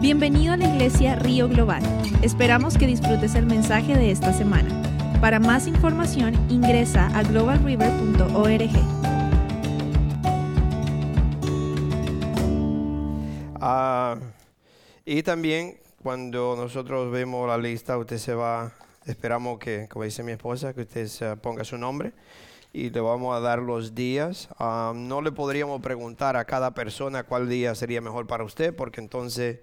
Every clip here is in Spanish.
Bienvenido a la iglesia Río Global. Esperamos que disfrutes el mensaje de esta semana. Para más información ingresa a globalriver.org. Ah, y también cuando nosotros vemos la lista, usted se va, esperamos que, como dice mi esposa, que usted ponga su nombre y le vamos a dar los días. Ah, no le podríamos preguntar a cada persona cuál día sería mejor para usted, porque entonces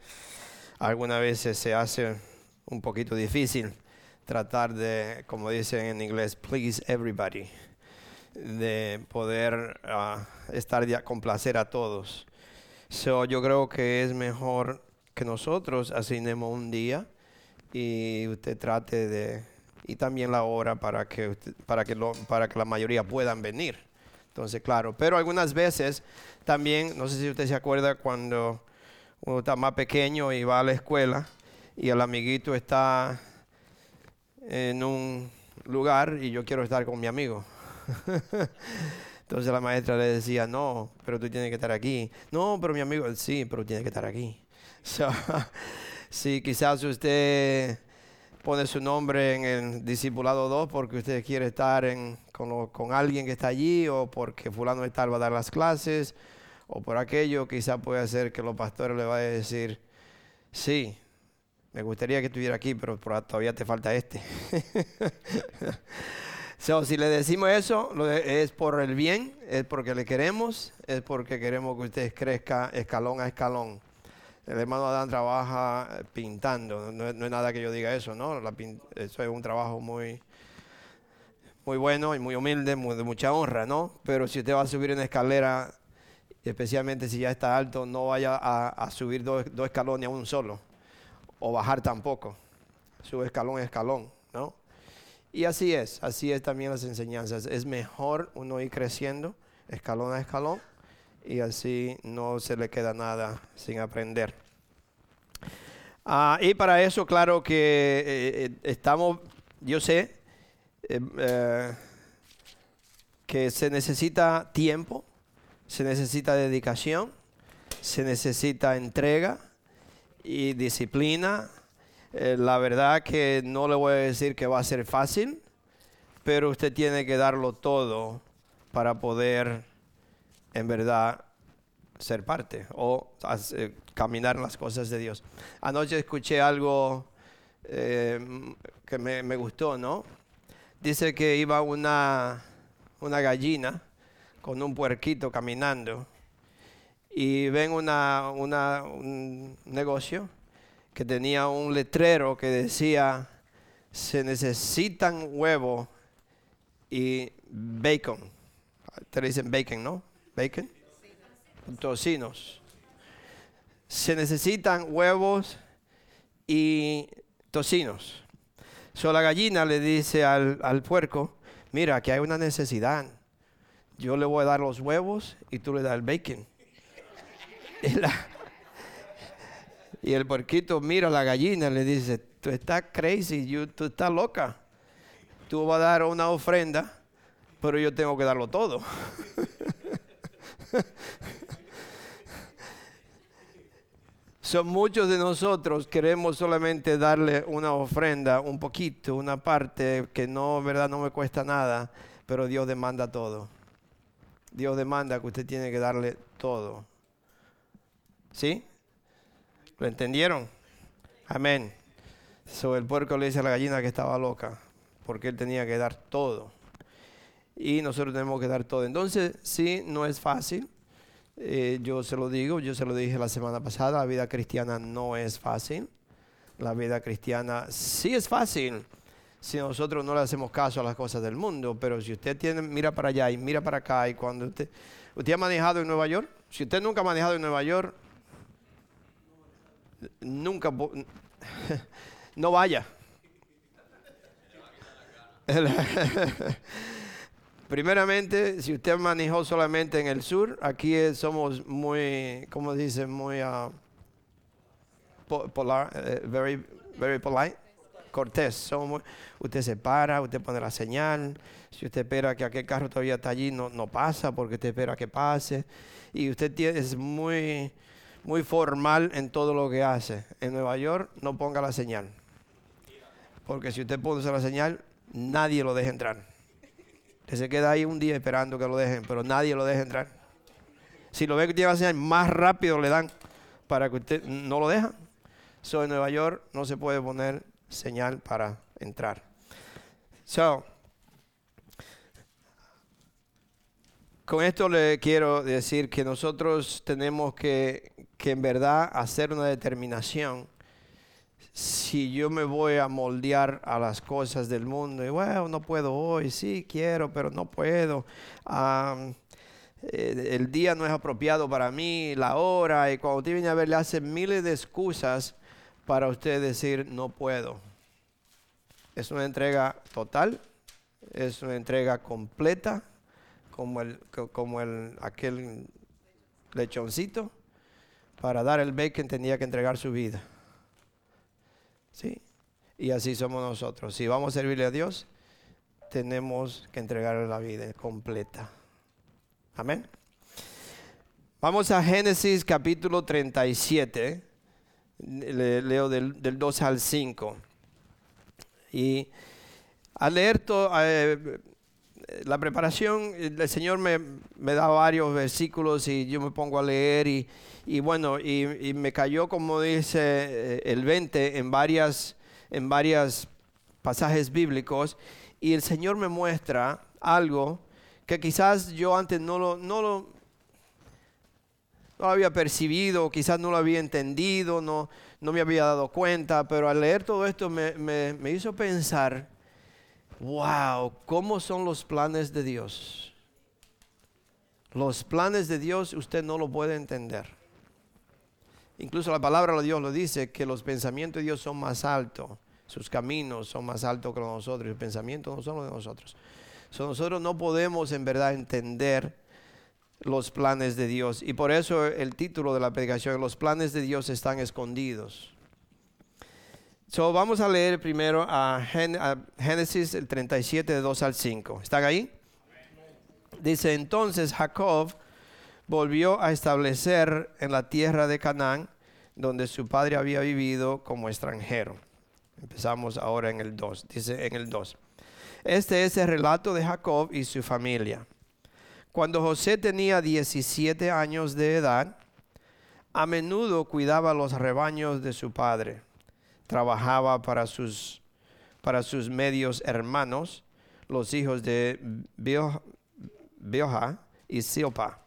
algunas veces se hace un poquito difícil tratar de, como dicen en inglés, please everybody, de poder ah, estar ya complacer a todos. So, yo creo que es mejor que nosotros asignemos un día y usted trate de y también la hora para que para que para que la mayoría puedan venir. Entonces, claro, pero algunas veces también, no sé si usted se acuerda cuando uno está más pequeño y va a la escuela y el amiguito está en un lugar y yo quiero estar con mi amigo. Entonces la maestra le decía, no, pero tú tienes que estar aquí. No, pero mi amigo, sí, pero tiene que estar aquí. si quizás usted pone su nombre en el discipulado 2 porque usted quiere estar con, con, alguien que está allí o porque fulano está va a dar las clases o por aquello, quizás puede ser que los pastores le vayan a decir, sí, me gustaría que estuviera aquí, pero todavía te falta este. si le decimos eso, es por el bien, es porque le queremos, es porque queremos que usted crezca escalón a escalón. El hermano Adán trabaja pintando, no, es nada que yo diga eso, ¿no? eso es un trabajo muy, muy bueno y muy humilde, de mucha honra, ¿no? Pero si usted va a subir una escalera, especialmente si ya está alto, no vaya a, subir dos, dos escalones a un solo, o bajar tampoco. Sube escalón a escalón, ¿no? Y así es, así es también las enseñanzas. Es mejor uno ir creciendo escalón a escalón y así no se le queda nada sin aprender. Ah, y para eso, claro que eh, eh, estamos, yo sé eh, que se necesita tiempo, se necesita dedicación, se necesita entrega y disciplina. La verdad que no le voy a decir que va a ser fácil, pero usted tiene que darlo todo para poder en verdad ser parte o caminar las cosas de Dios. Anoche escuché algo eh, que me, gustó, ¿no? Dice que iba una, una gallina con un puerquito caminando y ven una, un negocio que tenía un letrero que decía, se necesitan huevo y bacon. Te dicen bacon, ¿no? Bacon. Tocinos. Se necesitan huevos y tocinos. So la gallina le dice al, al puerco, mira, que hay una necesidad. Yo le voy a dar los huevos y tú le das el bacon. Y el puerquito mira a la gallina y le dice, tú estás crazy, tú estás loca. Tú vas a dar una ofrenda, pero yo tengo que darlo todo. Son muchos de nosotros queremos solamente darle una ofrenda, un poquito, una parte que no, verdad, no me cuesta nada, pero Dios demanda todo. Dios demanda que usted tiene que darle todo. ¿Sí? ¿Lo entendieron? Amén. So, el puerco le dice a la gallina que estaba loca, porque él tenía que dar todo. Y nosotros tenemos que dar todo. Entonces, sí, no es fácil. Eh, yo se lo digo, yo se lo dije la semana pasada, la vida cristiana no es fácil. La vida cristiana sí es fácil si nosotros no le hacemos caso a las cosas del mundo, pero si usted tiene, mira para allá y mira para acá y cuando usted, usted ha manejado en Nueva York, si usted nunca ha manejado en Nueva York, nunca, no vaya. Primeramente, si usted manejó solamente en el sur, aquí somos muy, ¿cómo dice? Muy uh, polar, eh, very, very polite, cortés. Somos usted se para, usted pone la señal. Si usted espera que aquel carro todavía está allí, no, no pasa porque usted espera que pase. Y usted tiene, es muy muy formal en todo lo que hace. En Nueva York no ponga la señal. Porque si usted pone la señal, nadie lo deja entrar. Se queda ahí un día esperando que lo dejen, pero nadie lo deja entrar. Si lo ve que la señal, más rápido le dan para que usted no lo deja. So, en Nueva York no se puede poner señal para entrar. So, con esto le quiero decir que nosotros tenemos que, que en verdad hacer una determinación si yo me voy a moldear a las cosas del mundo, y bueno, no puedo hoy, sí quiero, pero no puedo. Eh, el día no es apropiado para mí, la hora, y cuando usted viene a ver, le hacen miles de excusas para usted decir no puedo. Es una entrega total, es una entrega completa, como, el, como el, aquel lechoncito. Para dar el bacon tenía que entregar su vida. ¿Sí? Y así somos nosotros. Si vamos a servirle a Dios, tenemos que entregarle la vida completa. Amén. Vamos a Génesis capítulo 37. leo del, del 2 al 5. Y al eh, la preparación, el Señor me, me, da varios versículos y yo me pongo a leer y, y bueno, y, me cayó, como dice eh, el 20, en varias, en varias pasajes bíblicos, y el Señor me muestra algo que quizás yo antes no lo, no lo, no había percibido, quizás no lo había entendido, no, no me había dado cuenta, pero al leer todo esto me, me, me hizo pensar, wow, ¿cómo son los planes de Dios? Los planes de Dios usted no lo puede entender. Incluso la palabra de Dios lo dice, que los pensamientos de Dios son más altos, sus caminos son más altos que los de nosotros, los pensamientos no son los de nosotros. nosotros no podemos en verdad entender los planes de Dios. Y por eso el título de la predicación, los planes de Dios están escondidos. So, vamos a leer primero a, Génesis el 37 de 2 al 5. ¿Están ahí? Dice entonces Jacob volvió a establecer en la tierra de Canaán, donde su padre había vivido como extranjero. Empezamos ahora en el 2. Dice en el 2. Este es el relato de Jacob y su familia. Cuando José tenía 17 años de edad, a menudo cuidaba los rebaños de su padre. Trabajaba para sus, para sus medios hermanos, los hijos de Bioja y Silpa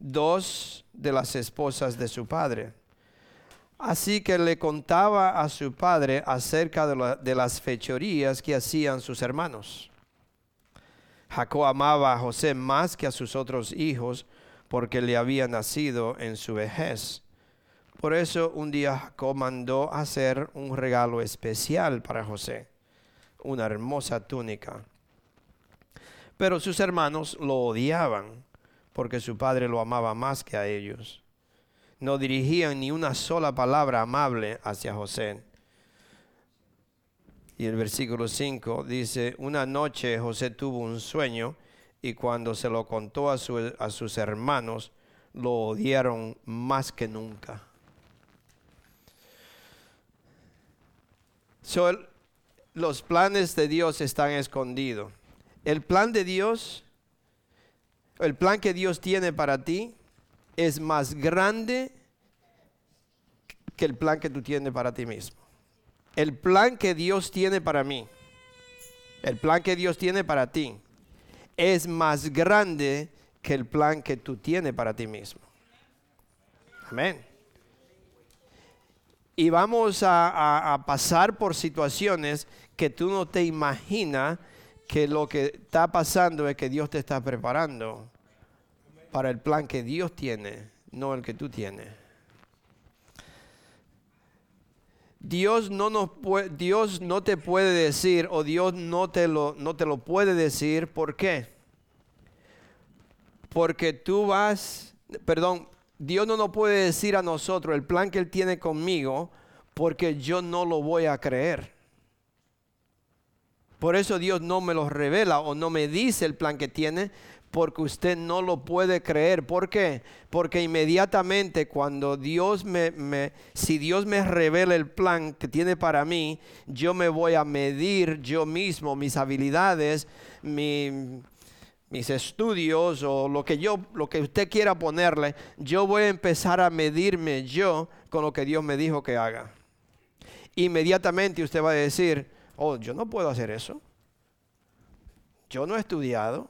dos de las esposas de su padre. Así que le contaba a su padre acerca de, las fechorías que hacían sus hermanos. Jacob amaba a José más que a sus otros hijos porque le había nacido en su vejez. Por eso un día Jacob mandó hacer un regalo especial para José, una hermosa túnica. Pero sus hermanos lo odiaban porque su padre lo amaba más que a ellos. No dirigían ni una sola palabra amable hacia José. Y el versículo 5 dice, una noche José tuvo un sueño y cuando se lo contó a, a sus hermanos, lo odiaron más que nunca. Los planes de Dios están escondidos. El plan de Dios el plan que Dios tiene para ti es más grande que el plan que tú tienes para ti mismo. El plan que Dios tiene para mí, el plan que Dios tiene para ti, es más grande que el plan que tú tienes para ti mismo. Amén. Y vamos a, pasar por situaciones que tú no te imaginas que lo que está pasando es que Dios te está preparando para el plan que Dios tiene, no el que tú tienes. Dios no, nos Dios no te puede decir o Dios no te, lo, no te lo puede decir. ¿Por qué? Porque tú vas, perdón, Dios no nos puede decir a nosotros el plan que Él tiene conmigo porque yo no lo voy a creer. Por eso Dios no me lo revela o no me dice el plan que tiene, porque usted no lo puede creer. ¿Por qué? Porque inmediatamente cuando Dios me, me, si Dios me revela el plan que tiene para mí, yo me voy a medir yo mismo mis habilidades, mi, mis estudios o lo que yo, lo que usted quiera ponerle, yo voy a empezar a medirme yo con lo que Dios me dijo que haga. Inmediatamente usted va a decir, oh, yo no puedo hacer eso. Yo no he estudiado.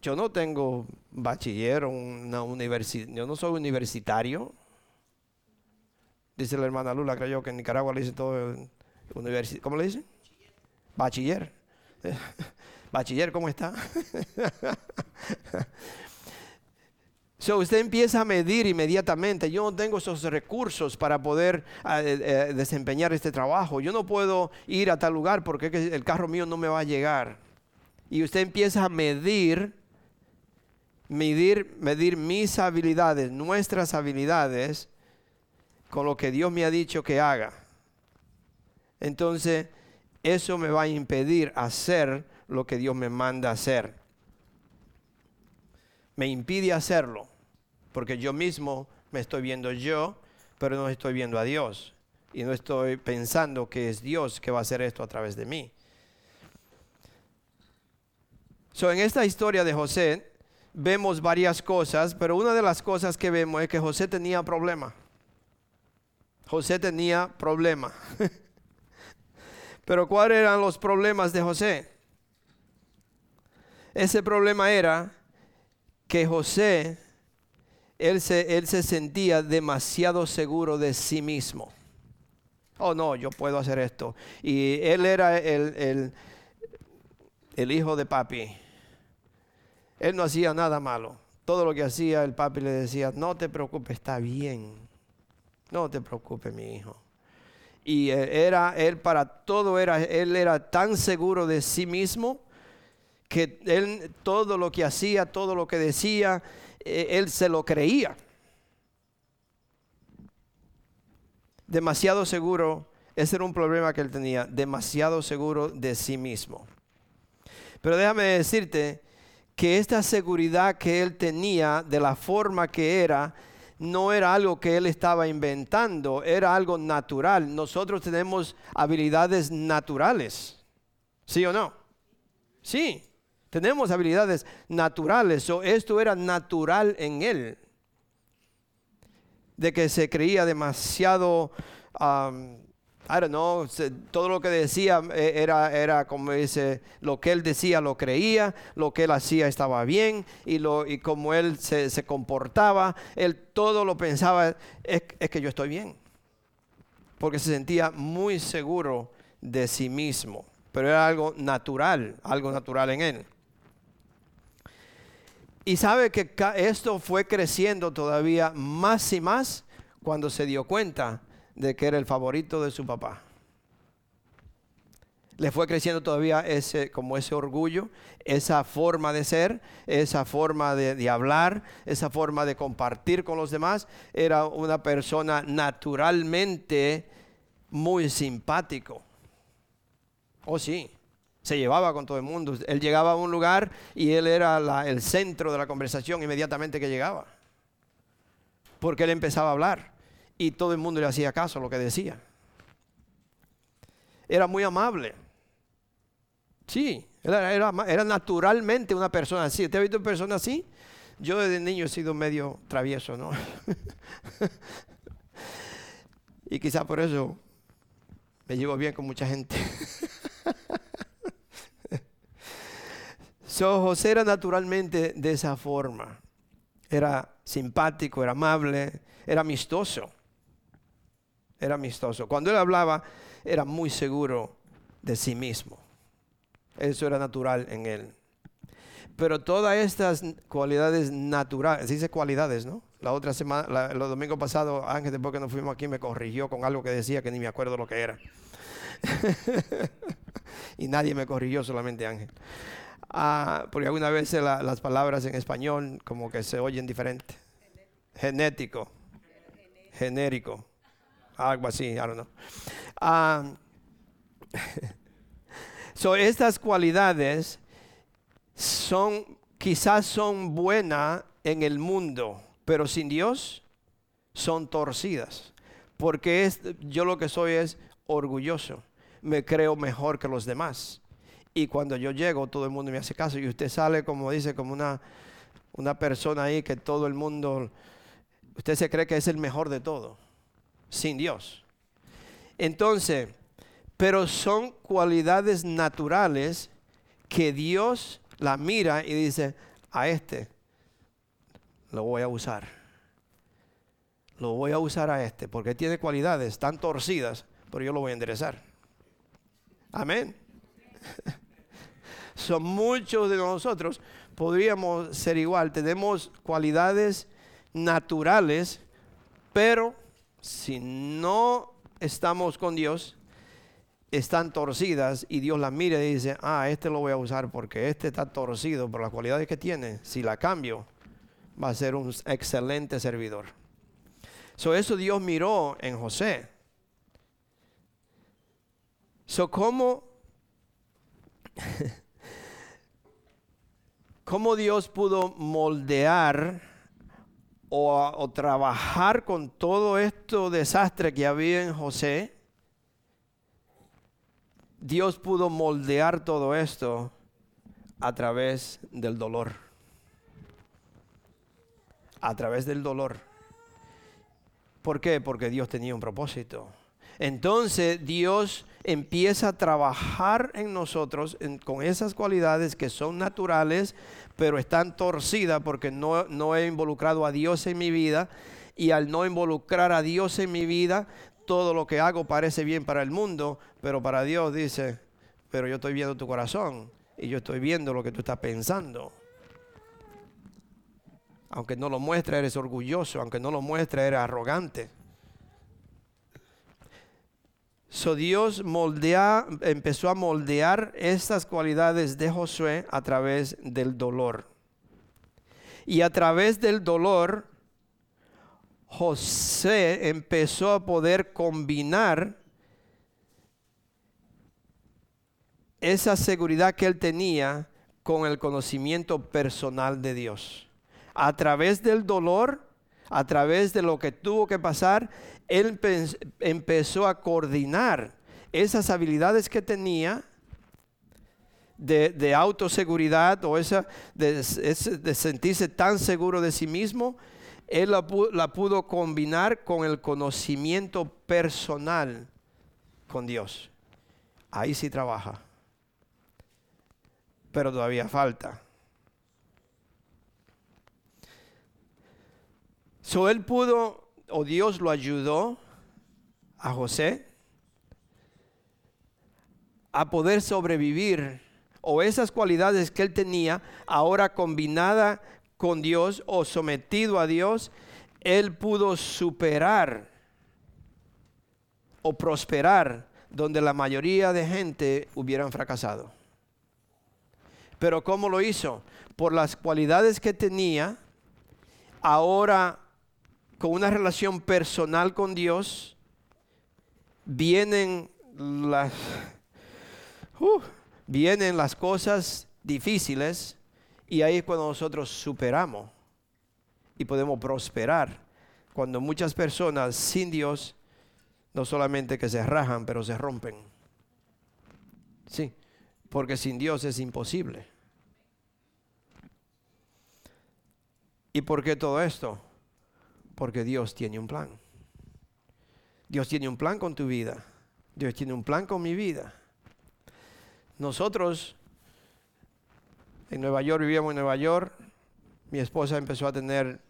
Yo no tengo bachiller o una universidad. Yo no soy universitario. Dice la hermana Lula, creo que en Nicaragua le dicen todo universidad. ¿Cómo le dicen? Bachiller. Bachiller, ¿cómo está? So, usted empieza a medir inmediatamente, yo no tengo esos recursos para poder eh, eh, desempeñar este trabajo, yo no puedo ir a tal lugar porque el carro mío no me va a llegar. Y usted empieza a medir, medir, medir mis habilidades, nuestras habilidades, con lo que Dios me ha dicho que haga. Entonces, eso me va a impedir hacer lo que Dios me manda hacer. Me impide hacerlo, porque yo mismo me estoy viendo yo, pero no estoy viendo a Dios. Y no estoy pensando que es Dios que va a hacer esto a través de mí. So, en esta historia de José vemos varias cosas, pero una de las cosas que vemos es que José tenía problema. José tenía problema. pero ¿cuáles eran los problemas de José? Ese problema era que José, él se, él se sentía demasiado seguro de sí mismo. Oh, no, yo puedo hacer esto. Y él era el, el, hijo de papi. Él no hacía nada malo. Todo lo que hacía el papi le decía, no te preocupes, está bien. No te preocupes, mi hijo. Y era él para todo era él era tan seguro de sí mismo que él todo lo que hacía, todo lo que decía, eh, él se lo creía. Demasiado seguro, ese era un problema que él tenía, demasiado seguro de sí mismo. Pero déjame decirte que esta seguridad que él tenía de la forma que era, no era algo que él estaba inventando, era algo natural. Nosotros tenemos habilidades naturales, ¿sí o no? Sí. Tenemos habilidades naturales. o esto era natural en él. De que se creía demasiado, um, I don't know, todo lo que decía eh, era, era como dice, lo que él decía lo creía, lo que él hacía estaba bien y, lo, y como él se, comportaba, él todo lo pensaba, es que yo estoy bien. Porque se sentía muy seguro de sí mismo, pero era algo natural, algo natural en él. Y sabe que esto fue creciendo todavía más y más cuando se dio cuenta de que era el favorito de su papá. Le fue creciendo todavía ese, como ese orgullo, esa forma de ser, esa forma de, hablar, esa forma de compartir con los demás. Era una persona naturalmente muy simpático. Oh, sí se llevaba con todo el mundo. Él llegaba a un lugar y él era el centro de la conversación inmediatamente que llegaba. Porque él empezaba a hablar y todo el mundo le hacía caso a lo que decía. Era muy amable. Sí, era, era, naturalmente una persona así. ¿Usted ha visto una persona así? Yo desde niño he sido medio travieso, ¿no? y quizá por eso me llevo bien con mucha gente. So, José era naturalmente de esa forma. Era simpático, era amable, era amistoso. Era amistoso. Cuando él hablaba, era muy seguro de sí mismo. Eso era natural en él. Pero todas estas cualidades naturales, dice cualidades, ¿no? La otra semana, el domingo pasado, Ángel, después que nos fuimos aquí, me corrigió con algo que decía que ni me acuerdo lo que era. y nadie me corrigió, solamente Ángel. Ah, porque alguna vez las palabras en español como que se oyen diferente. Genético. Genérico. Algo así, I don't know. Ah, so estas cualidades son quizás son buenas en el mundo, pero sin Dios son torcidas. Porque yo lo que soy es orgulloso. Me creo mejor que los demás. Y cuando yo llego, todo el mundo me hace caso. Y usted sale, como dice, como una, una persona ahí que todo el mundo, usted se cree que es el mejor de todo, sin Dios. Entonces, pero son cualidades naturales que Dios la mira y dice, a este lo voy a usar. Lo voy a usar a este porque tiene cualidades tan torcidas, pero yo lo voy a enderezar. Amén. Son muchos de nosotros podríamos ser igual. Tenemos cualidades naturales, pero si no estamos con Dios, están torcidas y Dios las mira y dice, ah, este lo voy a usar porque este está torcido por las cualidades que tiene. Si la cambio, va a ser un excelente servidor. So, eso Dios miró en José. So, ¿cómo, ¿cómo Dios pudo moldear o, o trabajar con todo esto desastre que había en José? Dios pudo moldear todo esto a través del dolor. A través del dolor. ¿Por qué? Porque Dios tenía un propósito. Entonces Dios empieza a trabajar en nosotros con esas cualidades que son naturales, pero están torcidas porque no, no he involucrado a Dios en mi vida. Y al no involucrar a Dios en mi vida, todo lo que hago parece bien para el mundo, pero para Dios dice, pero yo estoy viendo tu corazón y yo estoy viendo lo que tú estás pensando. Aunque no lo muestre, eres orgulloso, aunque no lo muestre, eres arrogante. So Dios moldea, empezó a moldear estas cualidades de Josué a través del dolor. Y a través del dolor, José empezó a poder combinar esa seguridad que él tenía con el conocimiento personal de Dios. A través del dolor, a través de lo que tuvo que pasar, él empezó a coordinar esas habilidades que tenía de, autoseguridad o esa de, sentirse tan seguro de sí mismo él la, pudo combinar con el conocimiento personal con Dios. Ahí sí trabaja. Pero todavía falta. So él pudo, o Dios lo ayudó a José a poder sobrevivir, o esas cualidades que él tenía, ahora combinada con Dios o sometido a Dios, él pudo superar o prosperar donde la mayoría de gente hubieran fracasado. Pero ¿cómo lo hizo? Por las cualidades que tenía, ahora con una relación personal con Dios, vienen las, uh, vienen las cosas difíciles y ahí es cuando nosotros superamos y podemos prosperar. Cuando muchas personas sin Dios, no solamente que se rajan, pero se rompen. Sí, porque sin Dios es imposible. ¿Y por qué todo esto? Porque Dios tiene un plan. Dios tiene un plan con tu vida. Dios tiene un plan con mi vida. Nosotros en Nueva York, vivíamos en Nueva York. Mi esposa empezó a tener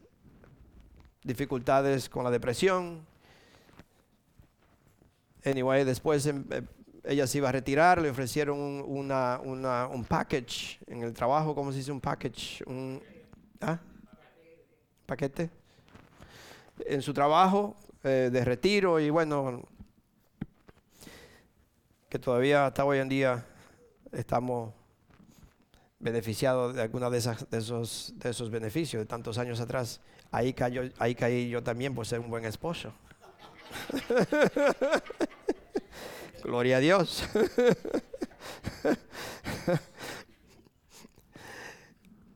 dificultades con la depresión. Anyway, después em, eh, ella se iba a retirar, le ofrecieron un, package en el trabajo, ¿cómo se dice un package? Un ¿ah? paquete. En su trabajo eh, de retiro y bueno, que todavía hasta hoy en día estamos beneficiado de alguna de, esas, de, esos, de esos beneficios de tantos años atrás. Ahí, cayó, ahí caí yo también por ser un buen esposo. Gloria a Dios.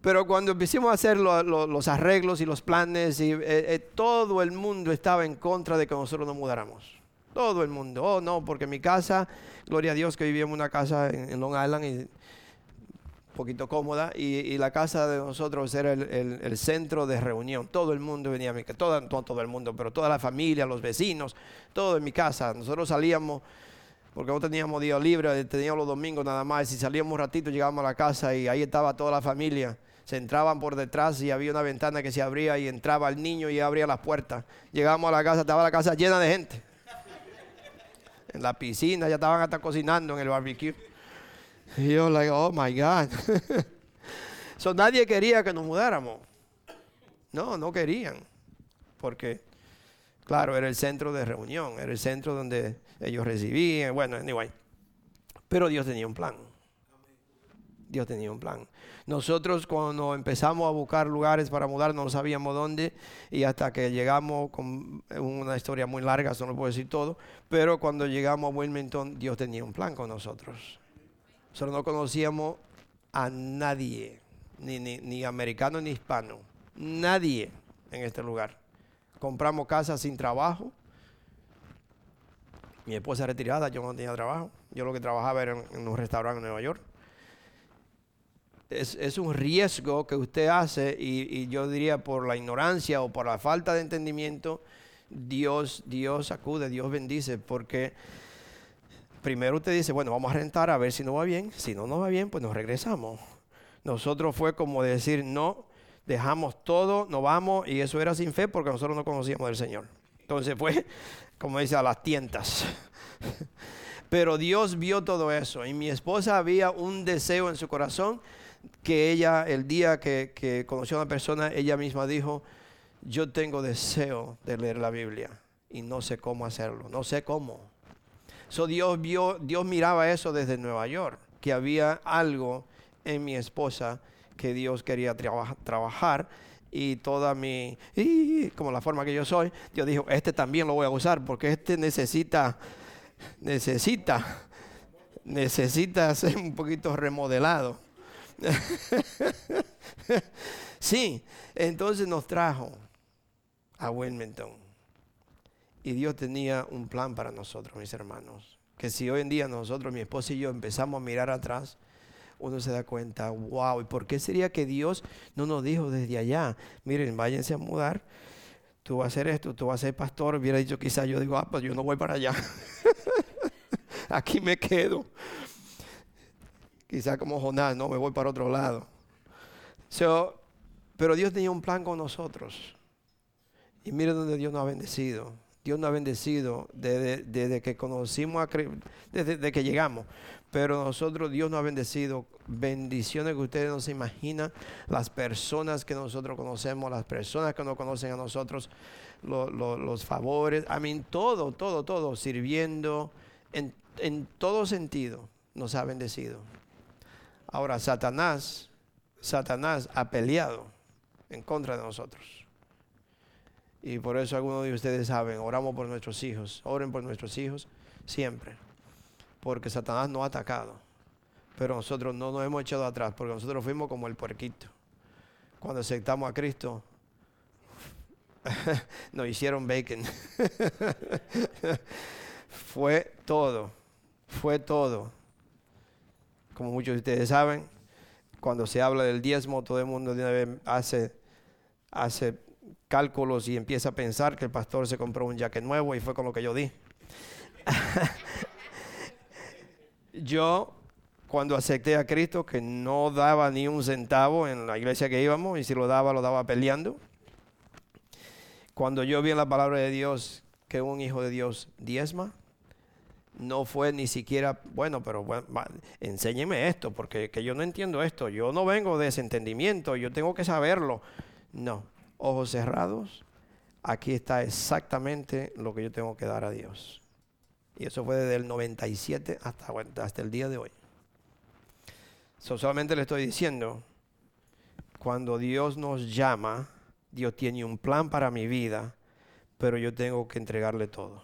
Pero cuando empezamos a hacer los arreglos y los planes, y, eh, eh, todo el mundo estaba en contra de que nosotros nos mudáramos. Todo el mundo. Oh, no, porque mi casa, gloria a Dios que vivía en una casa en, Long Island y un poquito cómoda, y, la casa de nosotros era el, centro de reunión. Todo el mundo venía a mi casa, todo, todo el mundo, pero toda la familia, los vecinos, todo en mi casa. Nosotros salíamos porque no teníamos día libre, teníamos los domingos nada más. Y salíamos un ratito, llegábamos a la casa y ahí estaba toda la familia se entraban por detrás y había una ventana que se abría y entraba el niño y abría las puertas. Llegamos a la casa, estaba la casa llena de gente. En la piscina, ya estaban hasta cocinando en el barbecue. Y yo, like, oh my God. so, nadie quería que nos mudáramos. No, no querían. Porque, claro, era el centro de reunión, era el centro donde ellos recibían. Bueno, anyway. Pero Dios tenía un plan. Dios tenía un plan. Nosotros cuando empezamos a buscar lugares para mudar no sabíamos dónde y hasta que llegamos con una historia muy larga, eso no puedo decir todo, pero cuando llegamos a Wilmington Dios tenía un plan con nosotros. Nosotros no conocíamos a nadie, ni, ni, ni americano ni hispano, nadie en este lugar. Compramos casa sin trabajo. Mi esposa retirada, yo no tenía trabajo. Yo lo que trabajaba era en un restaurante en Nueva York es, un riesgo que usted hace y, yo diría por la ignorancia o por la falta de entendimiento, Dios, Dios acude, Dios bendice, porque primero usted dice, bueno, vamos a rentar a ver si no va bien, si no nos va bien, pues nos regresamos. Nosotros fue como decir, no, dejamos todo, nos vamos, y eso era sin fe porque nosotros no conocíamos del Señor. Entonces fue, como dice, a las tientas. Pero Dios vio todo eso y mi esposa había un deseo en su corazón que ella, el día que, conoció a una persona, ella misma dijo, yo tengo deseo de leer la Biblia y no sé cómo hacerlo, no sé cómo. So Dios vio, Dios miraba eso desde Nueva York, que había algo en mi esposa que Dios quería trabajar y toda mi, y como la forma que yo soy, Dios dijo, este también lo voy a usar porque este necesita, necesita, necesita ser un poquito remodelado. sí, entonces nos trajo a Wilmington. Y Dios tenía un plan para nosotros, mis hermanos. Que si hoy en día nosotros, mi esposa y yo, empezamos a mirar atrás, uno se da cuenta, wow, ¿y por qué sería que Dios no nos dijo desde allá, miren, váyanse a mudar, tú vas a hacer esto, tú vas a ser pastor? Hubiera dicho quizás, yo digo, ah, pues yo no voy para allá. Aquí me quedo. Quizá como Jonás, no, me voy para otro lado. pero Dios tenía un plan con nosotros. Y mire donde Dios nos ha bendecido. Dios nos ha bendecido desde, que conocimos a desde, que llegamos. Pero nosotros, Dios nos ha bendecido. Bendiciones que ustedes no se imaginan. Las personas que nosotros conocemos, las personas que nos conocen a nosotros, los favores. A mí, todo, todo, todo. Sirviendo en, en todo sentido nos ha bendecido. Ahora, Satanás, Satanás ha peleado en contra de nosotros. Y por eso algunos de ustedes saben, oramos por nuestros hijos, oren por nuestros hijos siempre. Porque Satanás no ha atacado. Pero nosotros no nos hemos echado atrás, porque nosotros fuimos como el puerquito. Cuando aceptamos a Cristo, nos hicieron bacon. fue todo, fue todo como muchos de ustedes saben, cuando se habla del diezmo, todo el mundo de una vez hace, hace cálculos y empieza a pensar que el pastor se compró un jacket nuevo y fue con lo que yo di. yo, cuando acepté a Cristo, que no daba ni un centavo en la iglesia que íbamos, y si lo daba, lo daba peleando. Cuando yo vi en la palabra de Dios que un hijo de Dios diezma, no fue ni siquiera, bueno, pero bueno, enséñeme esto, porque que yo no entiendo esto, yo no vengo de ese entendimiento, yo tengo que saberlo. No, ojos cerrados, aquí está exactamente lo que yo tengo que dar a Dios. Y eso fue desde el 97 hasta, hasta el día de hoy. solamente le estoy diciendo, cuando Dios nos llama, Dios tiene un plan para mi vida, pero yo tengo que entregarle todo.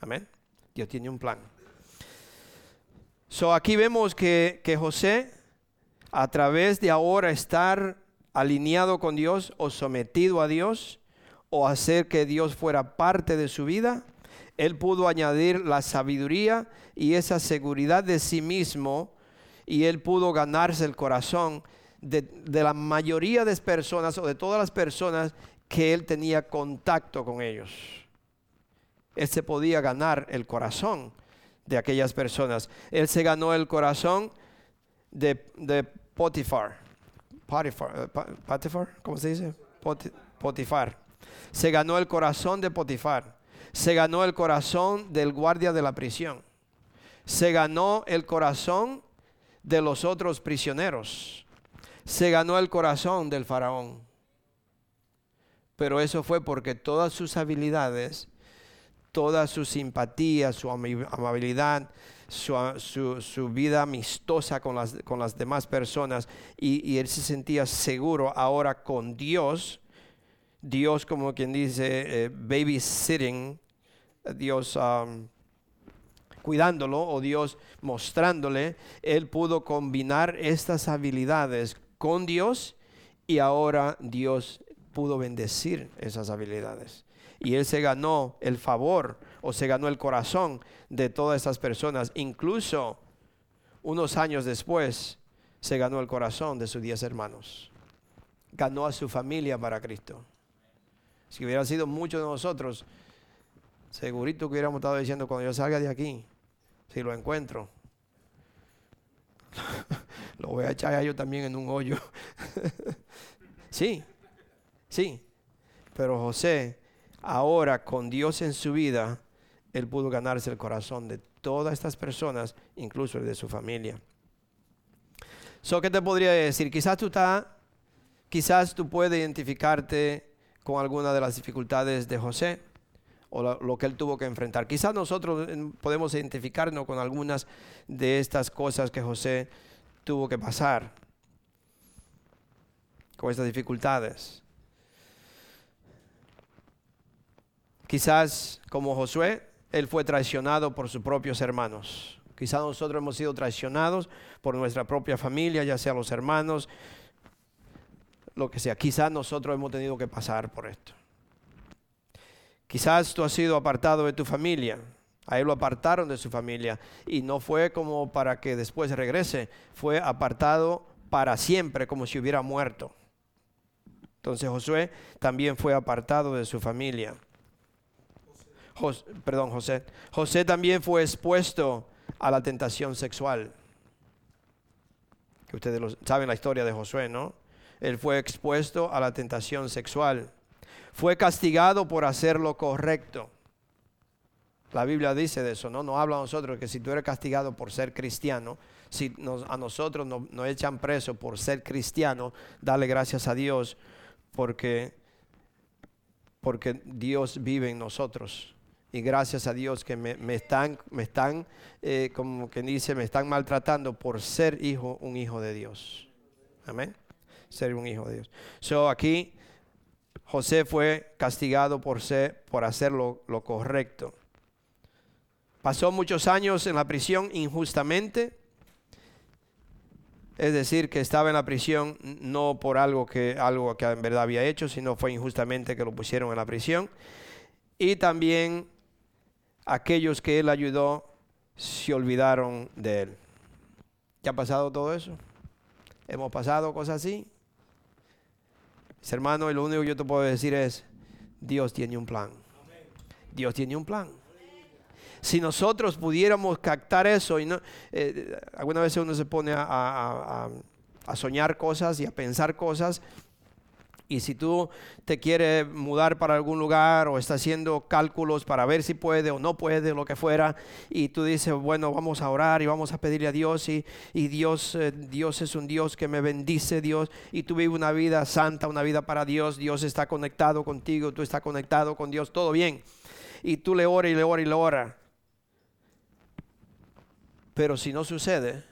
Amén. Dios tiene un plan. So aquí vemos que, José, a través de ahora estar alineado con Dios o sometido a Dios o hacer que Dios fuera parte de su vida, él pudo añadir la sabiduría y esa seguridad de sí mismo y él pudo ganarse el corazón de, de, la mayoría de personas o de todas las personas que él tenía contacto con ellos. Él se podía ganar el corazón de aquellas personas. Él se ganó el corazón de, de Potifar. Potifar, eh, Potifar, ¿cómo se dice? Potifar. Se ganó el corazón de Potifar. Se ganó el corazón del guardia de la prisión. Se ganó el corazón de los otros prisioneros. Se ganó el corazón del faraón. Pero eso fue porque todas sus habilidades, toda su simpatía, su amabilidad, su, vida amistosa con las, con las demás personas y, él se sentía seguro ahora con Dios. Dios, como quien dice, eh, babysitting, Dios um, cuidándolo o Dios mostrándole, él pudo combinar estas habilidades con Dios y ahora Dios pudo bendecir esas habilidades. Y él se ganó el favor o se ganó el corazón de todas esas personas. Incluso unos años después se ganó el corazón de sus diez hermanos. Ganó a su familia para Cristo. Si hubiera sido muchos de nosotros, segurito que hubiéramos estado diciendo cuando yo salga de aquí, si lo encuentro, lo voy a echar a yo también en un hoyo. sí, sí. Pero José, ahora con Dios en su vida, él pudo ganarse el corazón de todas estas personas, incluso el de su familia. So, ¿Qué te podría decir? Quizás tú, estás, quizás tú puedes identificarte con alguna de las dificultades de José o lo, que él tuvo que enfrentar. Quizás nosotros eh, podemos identificarnos con algunas de estas cosas que José tuvo que pasar, con estas dificultades. Quizás como Josué, él fue traicionado por sus propios hermanos. Quizás nosotros hemos sido traicionados por nuestra propia familia, ya sea los hermanos, lo que sea. Quizás nosotros hemos tenido que pasar por esto. Quizás tú has sido apartado de tu familia. A él lo apartaron de su familia y no fue como para que después regrese, fue apartado para siempre, como si hubiera muerto. Entonces Josué también fue apartado de su familia perdón, José. José también fue expuesto a la tentación sexual. Que ustedes saben la historia de Josué, ¿no? Él fue expuesto a la tentación sexual. Fue castigado por hacer lo correcto. La Biblia dice de eso, ¿no? No habla a nosotros que si tú eres castigado por ser cristiano, si a nosotros nos, nos echan preso por ser cristiano, dale gracias a Dios porque, porque Dios vive en nosotros y gracias a Dios que me, están, me están eh, como quien dice, me están maltratando por ser hijo, un hijo de Dios. Amén. Ser un hijo de Dios. So aquí José fue castigado por, ser, por hacer lo, lo correcto. Pasó muchos años en la prisión injustamente. Es decir, que estaba en la prisión no por algo que, algo que en verdad había hecho, sino fue injustamente que lo pusieron en la prisión. Y también aquellos que él ayudó se olvidaron de él. ¿Qué ha pasado todo eso? Hemos pasado cosas así. hermano, y lo único que yo te puedo decir es, Dios tiene un plan. Dios tiene un plan. Si nosotros pudiéramos captar eso, y no, eh, algunas veces uno se pone a soñar cosas y a pensar cosas, y si tú te quieres mudar para algún lugar o estás haciendo cálculos para ver si puede o no puede, lo que fuera, y tú dices, bueno, vamos a orar y vamos a pedirle a Dios, y, Dios, eh, Dios es un Dios que me bendice, Dios, y tú vives una vida santa, una vida para Dios, Dios está conectado contigo, tú estás conectado con Dios, todo bien. Y tú le oras y le oras y le oras. Pero si no sucede,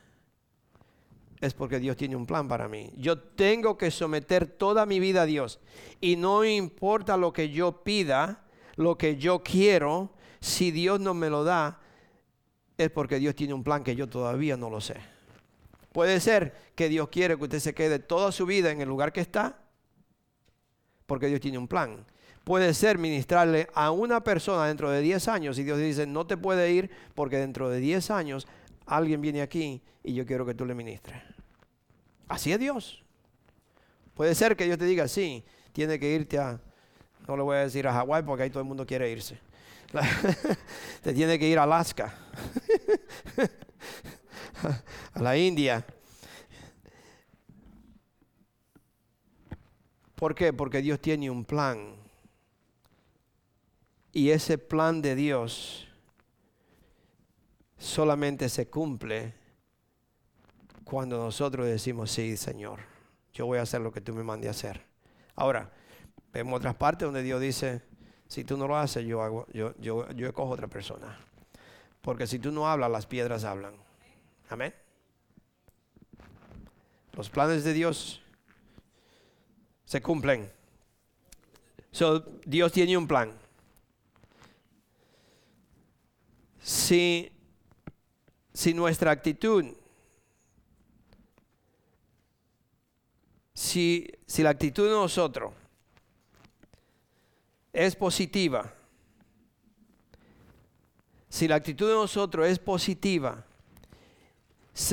es porque Dios tiene un plan para mí. Yo tengo que someter toda mi vida a Dios. Y no importa lo que yo pida, lo que yo quiero, si Dios no me lo da, es porque Dios tiene un plan que yo todavía no lo sé. Puede ser que Dios quiere que usted se quede toda su vida en el lugar que está, porque Dios tiene un plan. Puede ser ministrarle a una persona dentro de 10 años y Dios dice, no te puede ir porque dentro de 10 años alguien viene aquí y yo quiero que tú le ministres. Así es Dios. Puede ser que Dios te diga, sí, tiene que irte a, no le voy a decir a Hawái porque ahí todo el mundo quiere irse. te tiene que ir a Alaska, a la India. ¿Por qué? Porque Dios tiene un plan. Y ese plan de Dios solamente se cumple cuando nosotros decimos, sí, Señor, yo voy a hacer lo que tú me mandes a hacer. Ahora, vemos otras partes donde Dios dice, si tú no lo haces, yo, hago, yo, yo, yo escojo otra persona. Porque si tú no hablas, las piedras hablan. Amén. Los planes de Dios se cumplen. So, Dios tiene un plan. Si, si nuestra actitud si, la actitud de nosotros es positiva, si la actitud de nosotros es positiva,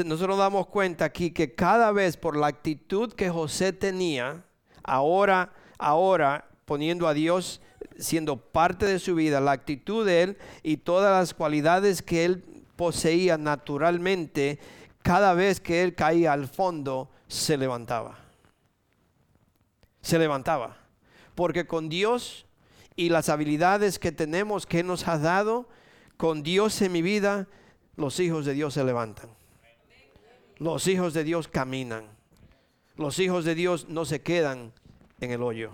nosotros damos cuenta aquí que cada vez por la actitud que José tenía, ahora, ahora poniendo a Dios siendo parte de su vida, la actitud de él y todas las cualidades que él poseía naturalmente, cada vez que él caía al fondo, se levantaba se levantaba. Porque con Dios y las habilidades que tenemos, que nos ha dado, con Dios en mi vida, los hijos de Dios se levantan. Los hijos de Dios caminan. Los hijos de Dios no se quedan en el hoyo.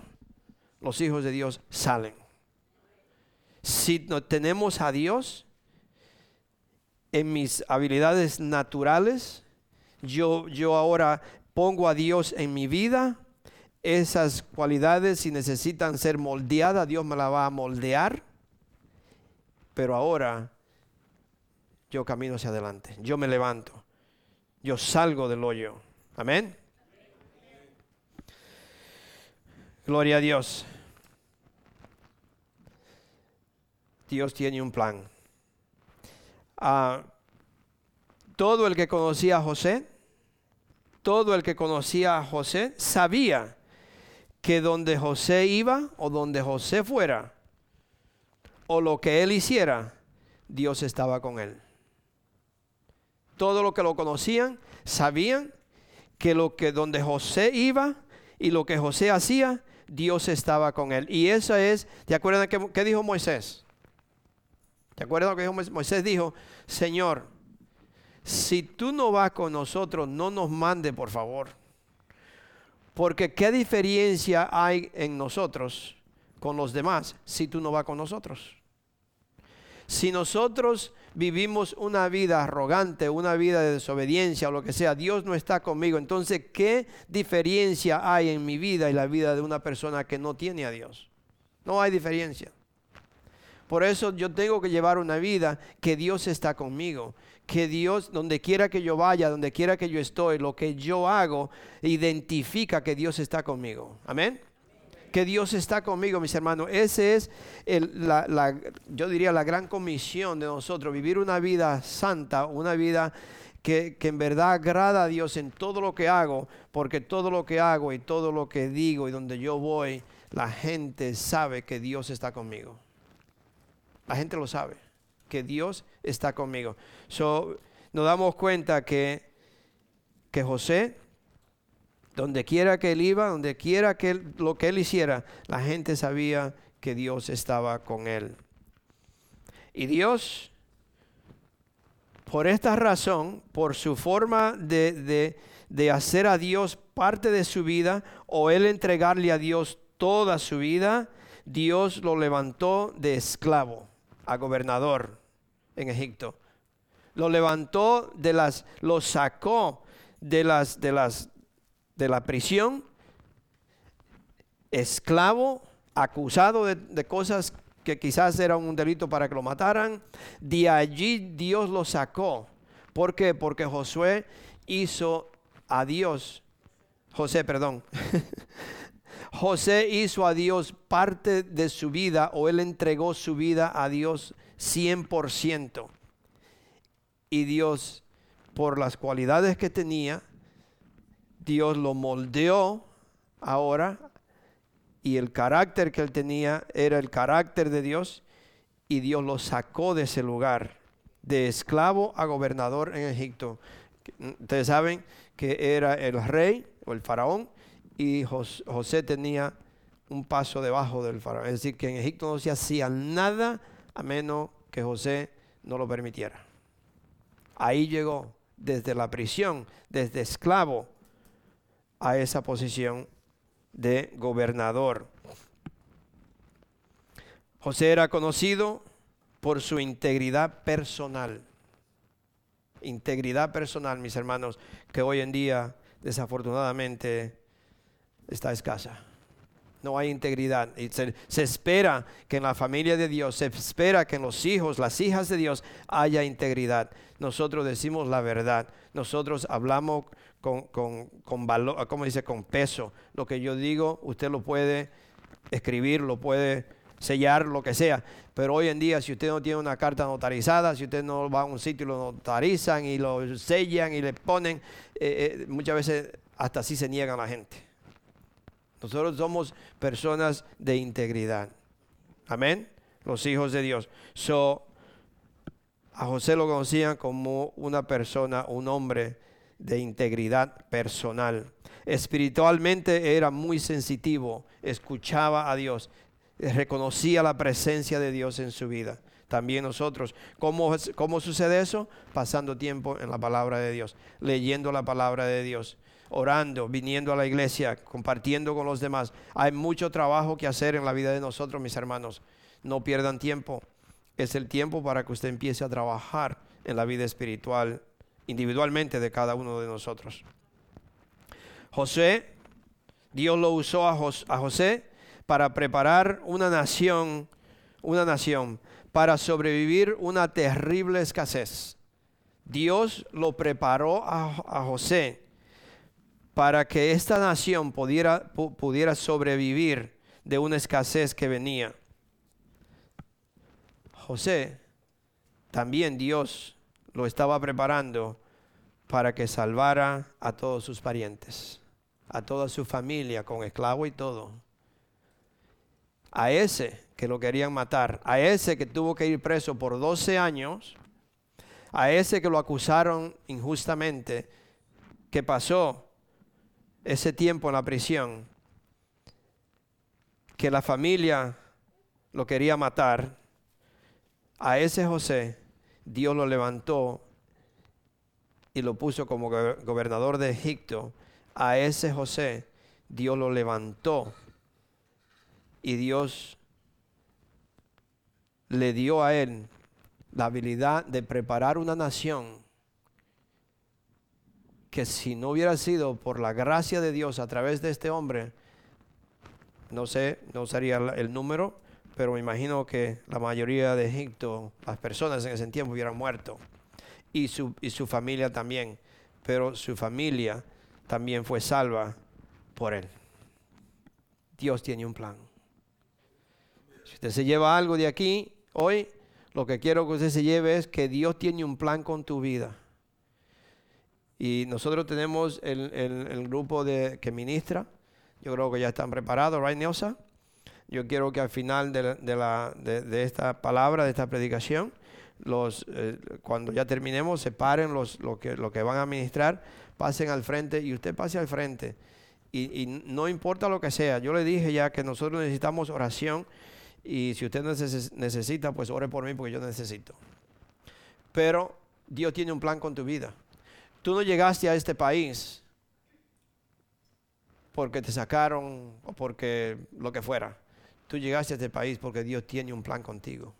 Los hijos de Dios salen. Si no tenemos a Dios en mis habilidades naturales, yo, yo ahora pongo a Dios en mi vida esas cualidades, si necesitan ser moldeadas, Dios me la va a moldear. Pero ahora yo camino hacia adelante, yo me levanto, yo salgo del hoyo. Amén. Gloria a Dios. Dios tiene un plan. Ah, todo el que conocía a José, todo el que conocía a José sabía que donde José iba o donde José fuera, o lo que él hiciera, Dios estaba con él. Todo lo que lo conocían sabían que lo que donde José iba y lo que José hacía, Dios estaba con él. Y eso es, ¿te acuerdas qué dijo Moisés? ¿Te acuerdas lo que dijo Moisés? Moisés dijo, Señor, si tú no vas con nosotros, no nos mande, por favor. Porque ¿qué diferencia hay en nosotros con los demás si tú no vas con nosotros? Si nosotros vivimos una vida arrogante, una vida de desobediencia o lo que sea, Dios no está conmigo. Entonces, ¿qué diferencia hay en mi vida y la vida de una persona que no tiene a Dios? No hay diferencia. Por eso yo tengo que llevar una vida que Dios está conmigo que Dios, donde quiera que yo vaya, donde quiera que yo estoy, lo que yo hago, identifica que Dios está conmigo. Amén. Que Dios está conmigo, mis hermanos. Ese es, la, yo diría, la gran comisión de nosotros, vivir una vida santa, una vida que, que, en verdad agrada a Dios en todo lo que hago, porque todo lo que hago y todo lo que digo y donde yo voy, la gente sabe que Dios está conmigo. La gente lo sabe que Dios está conmigo. So, nos damos cuenta que, que José, donde quiera que él iba, donde quiera que lo que él hiciera, la gente sabía que Dios estaba con él. Y Dios, por esta razón, por su forma de, de, de hacer a Dios parte de su vida, o él entregarle a Dios toda su vida, Dios lo levantó de esclavo a gobernador en Egipto. Lo levantó de las, lo sacó de las, de las, de la prisión, esclavo, acusado de, de cosas que quizás eran un delito para que lo mataran. De allí Dios lo sacó. ¿Por qué? Porque Josué hizo a Dios, José, perdón, José hizo a Dios parte de su vida o él entregó su vida a Dios 100%. Y Dios, por las cualidades que tenía, Dios lo moldeó ahora y el carácter que él tenía era el carácter de Dios y Dios lo sacó de ese lugar, de esclavo a gobernador en Egipto. Ustedes saben que era el rey o el faraón y José tenía un paso debajo del faraón. Es decir, que en Egipto no se hacía nada a menos que José no lo permitiera. Ahí llegó desde la prisión, desde esclavo, a esa posición de gobernador. José era conocido por su integridad personal. Integridad personal, mis hermanos, que hoy en día desafortunadamente está escasa. No hay integridad. Y se, espera que en la familia de Dios, se espera que en los hijos, las hijas de Dios, haya integridad. Nosotros decimos la verdad. Nosotros hablamos con, con, valor, como dice, con peso. Lo que yo digo, usted lo puede escribir, lo puede sellar, lo que sea. Pero hoy en día, si usted no tiene una carta notarizada, si usted no va a un sitio y lo notarizan y lo sellan y le ponen, eh, eh, muchas veces hasta así se niegan la gente. Nosotros somos personas de integridad. Amén. Los hijos de Dios. So, a José lo conocían como una persona, un hombre de integridad personal. Espiritualmente era muy sensitivo, escuchaba a Dios, reconocía la presencia de Dios en su vida. También nosotros, ¿cómo, ¿cómo sucede eso? Pasando tiempo en la palabra de Dios, leyendo la palabra de Dios, orando, viniendo a la iglesia, compartiendo con los demás. Hay mucho trabajo que hacer en la vida de nosotros, mis hermanos. No pierdan tiempo. Es el tiempo para que usted empiece a trabajar en la vida espiritual individualmente de cada uno de nosotros. José, Dios lo usó a, José para preparar una nación, una nación, para sobrevivir una terrible escasez. Dios lo preparó a José para que esta nación pudiera, pudiera sobrevivir de una escasez que venía. José, también Dios lo estaba preparando para que salvara a todos sus parientes, a toda su familia, con esclavo y todo. A ese que lo querían matar, a ese que tuvo que ir preso por 12 años, a ese que lo acusaron injustamente, que pasó ese tiempo en la prisión, que la familia lo quería matar, a ese José Dios lo levantó y lo puso como gobernador de Egipto. A ese José Dios lo levantó y Dios le dio a él la habilidad de preparar una nación que si no hubiera sido por la gracia de Dios a través de este hombre, no sé, no sería el número, pero me imagino que la mayoría de Egipto, las personas en ese tiempo hubieran muerto. Y su, y su familia también. Pero su familia también fue salva por él. Dios tiene un plan. Si usted se lleva algo de aquí hoy, lo que quiero que usted se lleve es que Dios tiene un plan con tu vida. Y nosotros tenemos el, grupo de, que ministra. Yo creo que ya están preparados, ¿right, Nelsa? Yo quiero que al final de, esta palabra, de esta predicación, los, eh, cuando ya terminemos, separen los, lo, que, van a ministrar, pasen al frente y usted pase al frente. Y, y, no importa lo que sea, yo le dije ya que nosotros necesitamos oración y si usted necesita, pues ore por mí porque yo necesito. Pero Dios tiene un plan con tu vida. Tú no llegaste a este país porque te sacaron o porque lo que fuera. Tú llegaste a este país porque Dios tiene un plan contigo.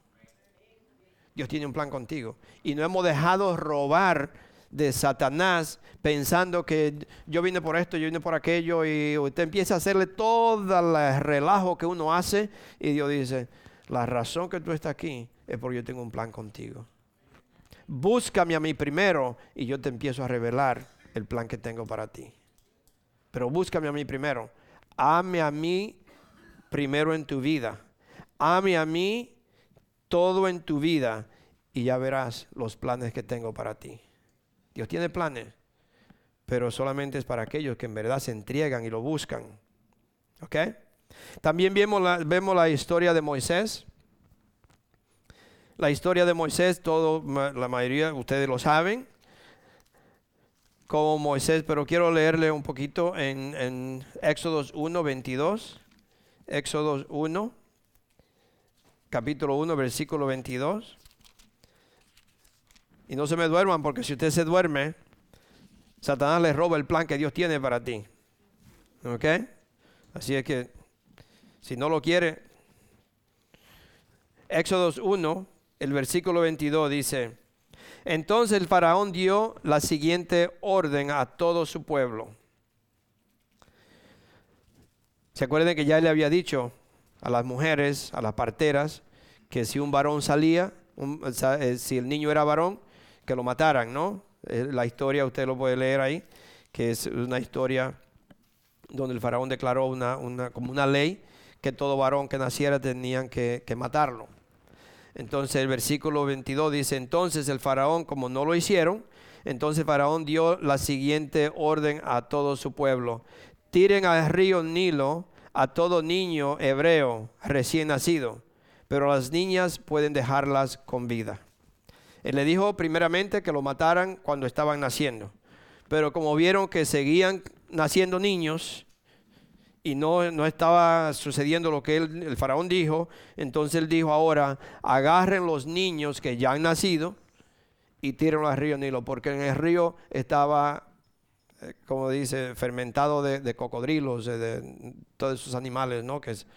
Dios tiene un plan contigo. Y no hemos dejado robar de Satanás pensando que yo vine por esto, yo vine por aquello y usted empieza a hacerle todo el relajo que uno hace y Dios dice, la razón que tú estás aquí es porque yo tengo un plan contigo búscame a mí primero y yo te empiezo a revelar el plan que tengo para ti. Pero búscame a mí primero. Ame a mí primero en tu vida. Ame a mí todo en tu vida y ya verás los planes que tengo para ti. Dios tiene planes, pero solamente es para aquellos que en verdad se entregan y lo buscan. ¿Ok? También vemos la, vemos la historia de Moisés. La historia de Moisés, todo, la mayoría de ustedes lo saben, como Moisés, pero quiero leerle un poquito en, en Éxodos 1, 22. Éxodos 1, capítulo 1, versículo 22. Y no se me duerman, porque si usted se duerme, Satanás le roba el plan que Dios tiene para ti. ¿Ok? Así es que, si no lo quiere, Éxodos 1, el versículo 22 dice, entonces el faraón dio la siguiente orden a todo su pueblo. ¿Se acuerdan que ya le había dicho a las mujeres, a las parteras, que si un varón salía, eh, si el niño era varón, que lo mataran, ¿no? Eh, la historia usted lo puede leer ahí, que es una historia donde el faraón declaró una, como una ley que todo varón que naciera tenían que matarlo. Entonces el versículo 22 dice, entonces el faraón, como no lo hicieron, entonces el faraón dio la siguiente orden a todo su pueblo. Tiren al río Nilo a todo niño hebreo recién nacido, pero las niñas pueden dejarlas con vida. Él le dijo primeramente que lo mataran cuando estaban naciendo. Pero como vieron que seguían naciendo niños y no, no estaba sucediendo lo que el faraón dijo, entonces él dijo ahora, agarren los niños que ya han nacido y tírenlos al río Nilo, porque en el río estaba, eh, como dice, fermentado de, cocodrilos, de, todos esos animales, ¿no? Que es,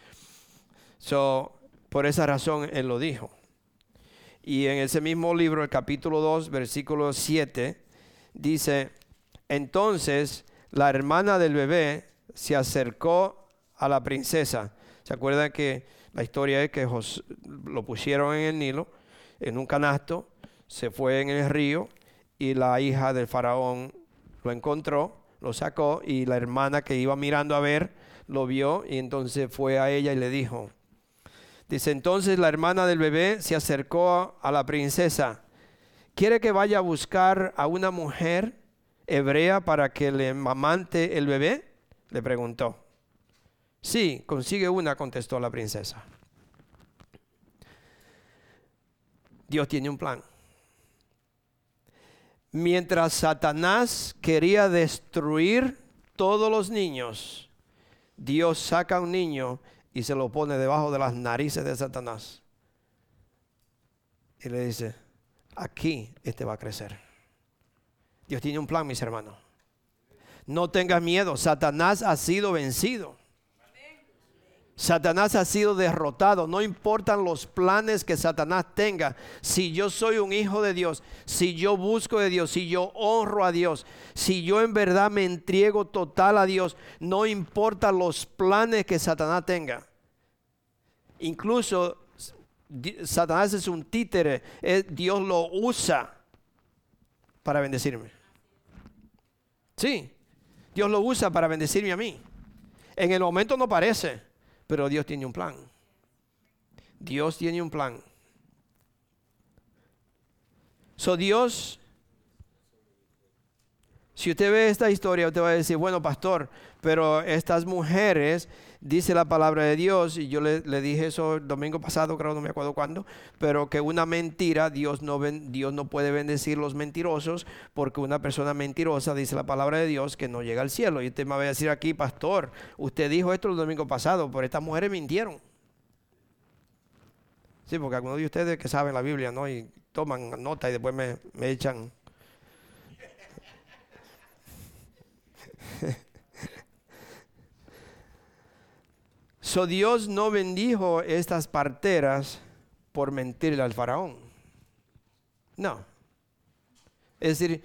so, por esa razón él lo dijo. Y en ese mismo libro, el capítulo 2, versículo 7, dice, entonces la hermana del bebé se acercó a la princesa. ¿Se acuerdan que la historia es que lo pusieron en el Nilo, en un canasto, se fue en el río y la hija del faraón lo encontró, lo sacó y la hermana que iba mirando a ver lo vio y entonces fue a ella y le dijo, Dice entonces la hermana del bebé se acercó a la princesa. ¿Quiere que vaya a buscar a una mujer hebrea para que le mamante el bebé? Le preguntó. Sí, consigue una, contestó la princesa. Dios tiene un plan. Mientras Satanás quería destruir todos los niños, Dios saca un niño y se lo pone debajo de las narices de Satanás. Y le dice, aquí este va a crecer. Dios tiene un plan, mis hermanos. No tengas miedo, Satanás ha sido vencido. Satanás ha sido derrotado. No importan los planes que Satanás tenga. Si yo soy un hijo de Dios, si yo busco de Dios, si yo honro a Dios, si yo en verdad me entrego total a Dios, no importa los planes que Satanás tenga. Incluso Satanás es un títere. Dios lo usa para bendecirme. Sí, Dios lo usa para bendecirme a mí. En el momento no parece pero Dios tiene un plan. Dios tiene un plan. So Dios, si usted ve esta historia, usted va a decir, bueno, pastor, pero estas mujeres, dice la palabra de Dios, y yo le, dije eso el domingo pasado, creo, no me acuerdo cuándo, pero que una mentira, Dios no, Dios no puede bendecir los mentirosos, porque una persona mentirosa, dice la palabra de Dios, que no llega al cielo. Y usted me va a decir aquí, pastor, usted dijo esto el domingo pasado, pero estas mujeres mintieron. Sí, porque algunos de ustedes que saben la Biblia, ¿no? Y toman nota y después me, me echan So Dios no bendijo estas parteras por mentirle al faraón. No. Es decir,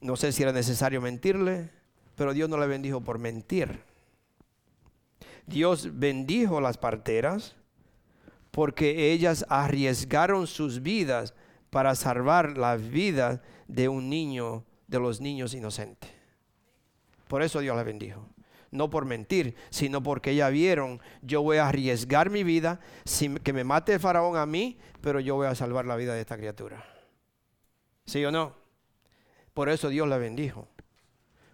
no sé si era necesario mentirle, pero Dios no la bendijo por mentir. Dios bendijo las parteras porque ellas arriesgaron sus vidas para salvar la vida de un niño, de los niños inocentes. Por eso Dios la bendijo. No por mentir, sino porque ya vieron, yo voy a arriesgar mi vida, que me mate el faraón a mí, pero yo voy a salvar la vida de esta criatura. ¿Sí o no? Por eso Dios la bendijo.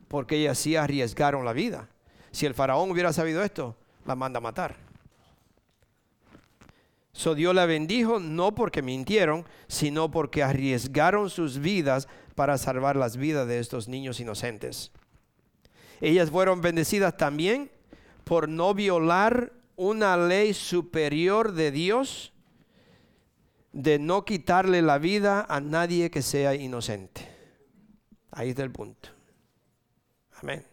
Porque ellas sí arriesgaron la vida. Si el faraón hubiera sabido esto, la manda a matar. So Dios la bendijo no porque mintieron, sino porque arriesgaron sus vidas para salvar las vidas de estos niños inocentes. Ellas fueron bendecidas también por no violar una ley superior de Dios de no quitarle la vida a nadie que sea inocente. Ahí está el punto. Amén.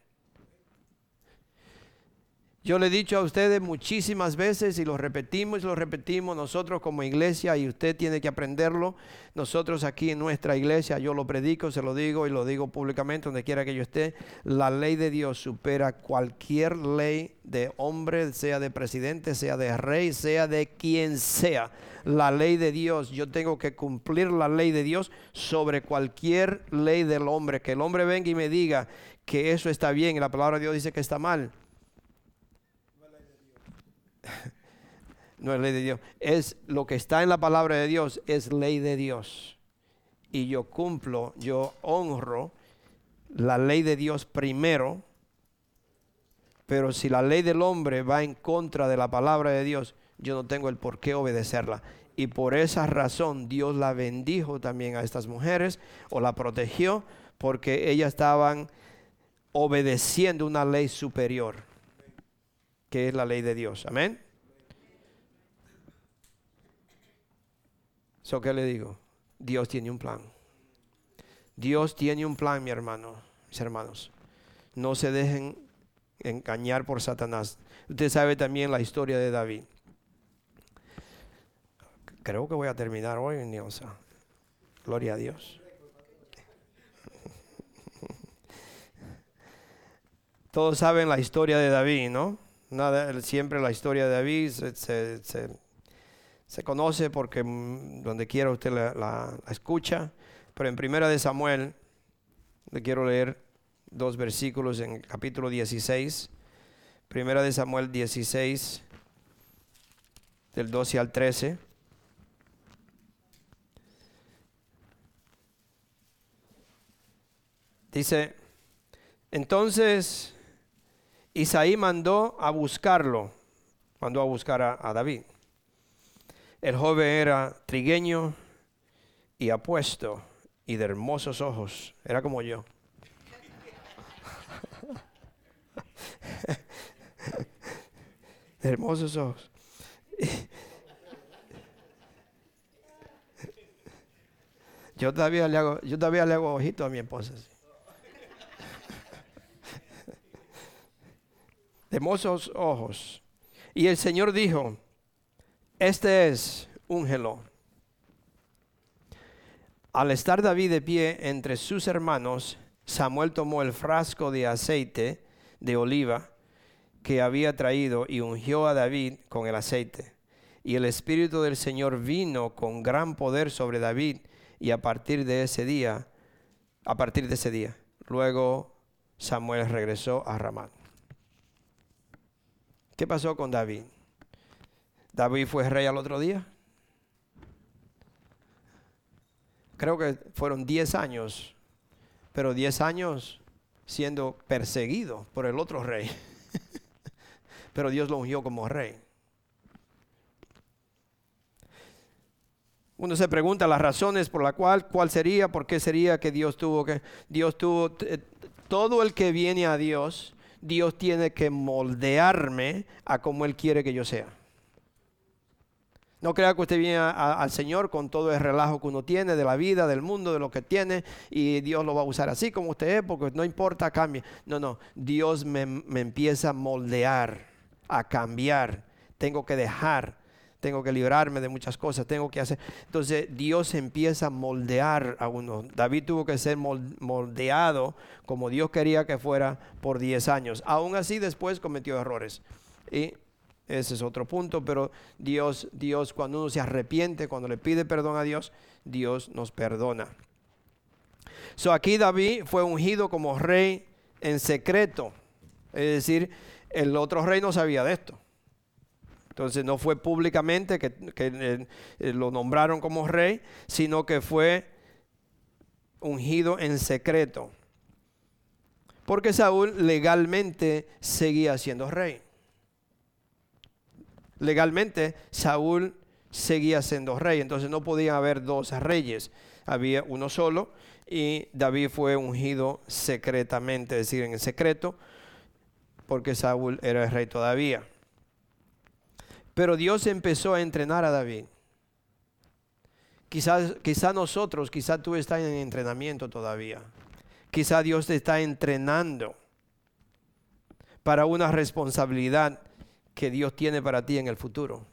Yo le he dicho a ustedes muchísimas veces y lo repetimos y lo repetimos nosotros como iglesia y usted tiene que aprenderlo. Nosotros aquí en nuestra iglesia, yo lo predico, se lo digo y lo digo públicamente donde quiera que yo esté, la ley de Dios supera cualquier ley de hombre, sea de presidente, sea de rey, sea de quien sea. La ley de Dios, yo tengo que cumplir la ley de Dios sobre cualquier ley del hombre. Que el hombre venga y me diga que eso está bien y la palabra de Dios dice que está mal no es ley de Dios, es lo que está en la palabra de Dios, es ley de Dios. Y yo cumplo, yo honro la ley de Dios primero, pero si la ley del hombre va en contra de la palabra de Dios, yo no tengo el por qué obedecerla. Y por esa razón Dios la bendijo también a estas mujeres o la protegió porque ellas estaban obedeciendo una ley superior que es la ley de Dios. Amén. So, ¿qué le digo? Dios tiene un plan. Dios tiene un plan, mi hermano, mis hermanos. No se dejen engañar por Satanás. Usted sabe también la historia de David. Creo que voy a terminar hoy, en. Gloria a Dios. Todos saben la historia de David, ¿no? Nada, siempre la historia de David se, conoce porque mm, donde quiera usted la, escucha, pero en primera de Samuel le quiero leer dos versículos en el capítulo 16. Primera de Samuel 16, del 12 al 13. Dice, entonces Isaí mandó a buscarlo, mandó a buscar a, David. El joven era trigueño y apuesto y de hermosos ojos, era como yo. de hermosos ojos. Yo todavía le hago, yo todavía le hago ojito a mi esposa hermosos ojos. Y el Señor dijo, este es un gelo. Al estar David de pie entre sus hermanos, Samuel tomó el frasco de aceite de oliva que había traído y ungió a David con el aceite. Y el Espíritu del Señor vino con gran poder sobre David y a partir de ese día, a partir de ese día, luego Samuel regresó a Ramá. ¿Qué pasó con David? David fue rey al otro día. Creo que fueron 10 años, pero 10 años siendo perseguido por el otro rey. pero Dios lo ungió como rey. Uno se pregunta las razones por la cual, cuál sería, por qué sería que Dios tuvo que, Dios tuvo, eh, todo el que viene a Dios Dios tiene que moldearme a como Él quiere que yo sea. No crea que usted viene al Señor con todo el relajo que uno tiene de la vida, del mundo, de lo que tiene, y Dios lo va a usar así como usted es, porque no importa, cambie. No, no, Dios me, me empieza a moldear, a cambiar. Tengo que dejar tengo que librarme de muchas cosas, tengo que hacer. Entonces Dios empieza a moldear a uno. David tuvo que ser moldeado como Dios quería que fuera por 10 años. Aún así después cometió errores. Y Ese es otro punto, pero Dios, Dios cuando uno se arrepiente, cuando le pide perdón a Dios, Dios nos perdona. So aquí David fue ungido como rey en secreto. Es decir, el otro rey no sabía de esto. Entonces no fue públicamente que, eh, eh, lo nombraron como rey, sino que fue ungido en secreto. Porque Saúl legalmente seguía siendo rey. Legalmente Saúl seguía siendo rey, entonces no podía haber dos reyes, había uno solo y David fue ungido secretamente, es decir, en secreto, porque Saúl era el rey todavía. Pero Dios empezó a entrenar a David. Quizás quizá nosotros, quizá tú estás en entrenamiento todavía. Quizá Dios te está entrenando para una responsabilidad que Dios tiene para ti en el futuro.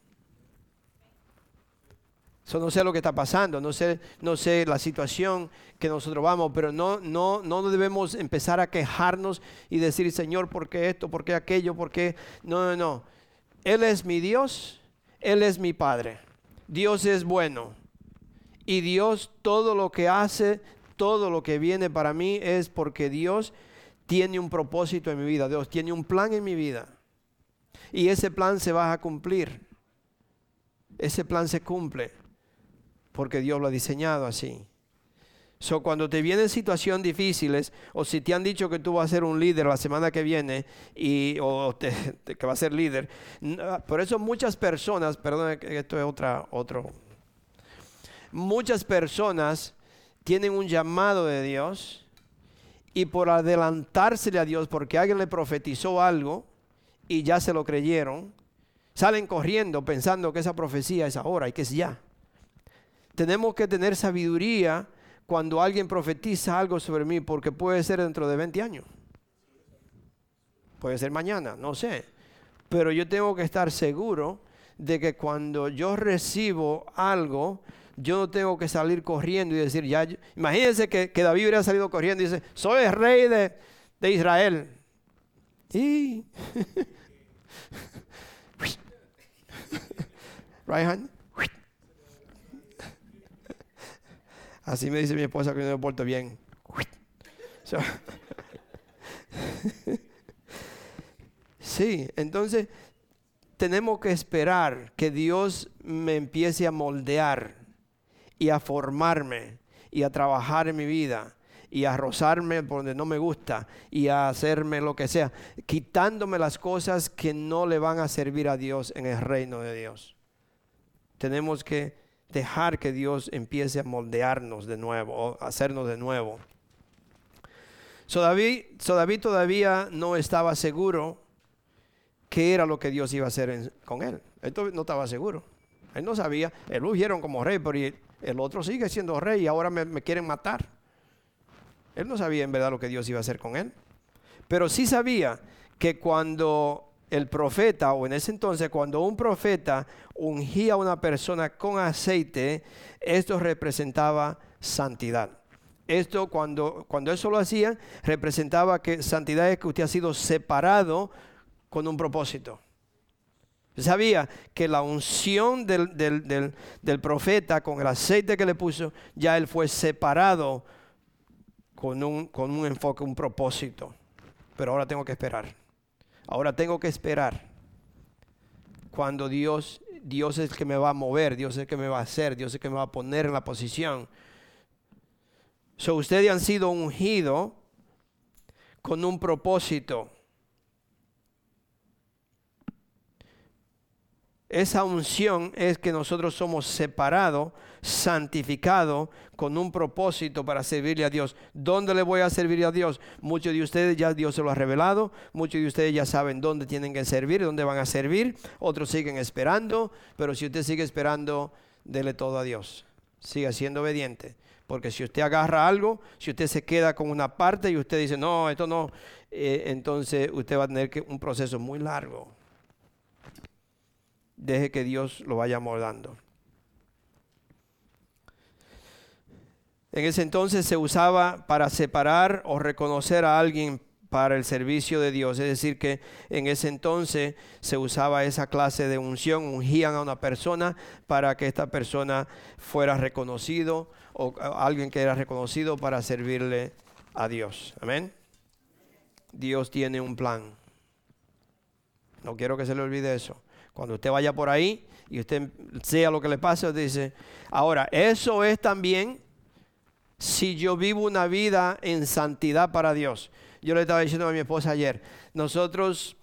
Eso no sé lo que está pasando, no sé, no sé la situación que nosotros vamos, pero no, no, no debemos empezar a quejarnos y decir, Señor, ¿por qué esto? ¿Por qué aquello? ¿Por qué? No, no, no. Él es mi Dios, Él es mi Padre. Dios es bueno. Y Dios todo lo que hace, todo lo que viene para mí es porque Dios tiene un propósito en mi vida. Dios tiene un plan en mi vida. Y ese plan se va a cumplir. Ese plan se cumple porque Dios lo ha diseñado así. So, cuando te vienen situaciones difíciles, o si te han dicho que tú vas a ser un líder la semana que viene, y, o que vas a ser líder, ah, por eso muchas personas, perdón, esto es otra, otro, muchas personas tienen un llamado de Dios, y por adelantársele a Dios, porque alguien le profetizó algo, y ya se lo creyeron, salen corriendo pensando que esa profecía es ahora y que es ya. Tenemos que tener sabiduría cuando alguien profetiza algo sobre mí, porque puede ser dentro de 20 años. Puede ser mañana, no sé. Pero yo tengo que estar seguro de que cuando yo recibo algo, yo no tengo que salir corriendo y decir, ya, imagínense que, David hubiera salido corriendo y dice, soy el rey de, de Israel. Y, right Así me dice mi esposa que no me porto bien. sí, entonces tenemos que esperar que Dios me empiece a moldear y a formarme y a trabajar en mi vida y a rozarme por donde no me gusta y a hacerme lo que sea, quitándome las cosas que no le van a servir a Dios en el reino de Dios. Tenemos que dejar que Dios empiece a moldearnos de nuevo, o hacernos de nuevo. So David, David todavía no estaba seguro qué era lo que Dios iba a hacer con él. Él no estaba seguro. Él no sabía. Él lo ungieron como rey, pero el otro sigue siendo rey y ahora me, me quieren matar. Él no sabía en verdad lo que Dios iba a hacer con él. Pero sí sabía que cuando el profeta, o en ese entonces, cuando un profeta ungía a una persona con aceite, esto representaba santidad. Esto cuando, cuando eso lo hacían, representaba que santidad es que usted ha sido separado con un propósito. Sabía que la unción del, del, profeta con el aceite que le puso, ya él fue separado con un, con un enfoque, un propósito. Pero ahora tengo que esperar. Ahora tengo que esperar cuando Dios, Dios es el que me va a mover, Dios es el que me va a hacer, Dios es el que me va a poner en la posición. So, ustedes han sido ungidos con un propósito. Esa unción es que nosotros somos separados, santificados con un propósito para servirle a Dios. ¿Dónde le voy a servir a Dios? Muchos de ustedes ya Dios se lo ha revelado, muchos de ustedes ya saben dónde tienen que servir, dónde van a servir, otros siguen esperando, pero si usted sigue esperando, dele todo a Dios. Siga siendo obediente. Porque si usted agarra algo, si usted se queda con una parte y usted dice, no, esto no, eh, entonces usted va a tener un proceso muy largo deje que Dios lo vaya moldando. En ese entonces se usaba para separar o reconocer a alguien para el servicio de Dios. Es decir, que en ese entonces se usaba esa clase de unción, ungían a una persona para que esta persona fuera reconocido o alguien que era reconocido para servirle a Dios. Amén. Dios tiene un plan. No quiero que se le olvide eso. Cuando usted vaya por ahí y usted sea lo que le pase, dice, ahora, eso es también si yo vivo una vida en santidad para Dios. Yo le estaba diciendo a mi esposa ayer, nosotros,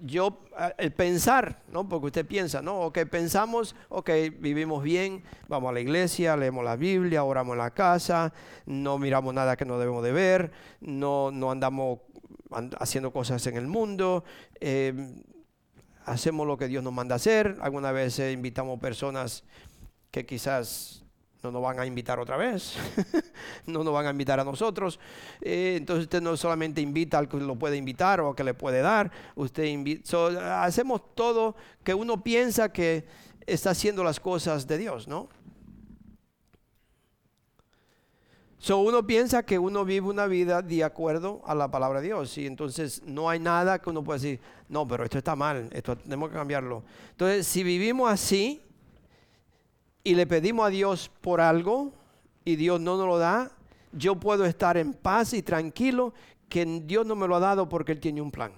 yo, el pensar, ¿no? Porque usted piensa, ¿no? Ok, pensamos, ok, vivimos bien, vamos a la iglesia, leemos la Biblia, oramos en la casa, no miramos nada que no debemos de ver, no, no andamos haciendo cosas en el mundo, eh, hacemos lo que Dios nos manda hacer, algunas veces invitamos personas que quizás no nos van a invitar otra vez, no nos van a invitar a nosotros. Eh, entonces usted no solamente invita al que lo puede invitar o al que le puede dar, usted invita, hacemos todo que uno piensa que está haciendo las cosas de Dios, ¿no? So uno piensa que uno vive una vida de acuerdo a la palabra de Dios y entonces no hay nada que uno pueda decir, no, pero esto está mal, esto tenemos que cambiarlo. Entonces, si vivimos así y le pedimos a Dios por algo y Dios no nos lo da, yo puedo estar en paz y tranquilo que Dios no me lo ha dado porque Él tiene un plan.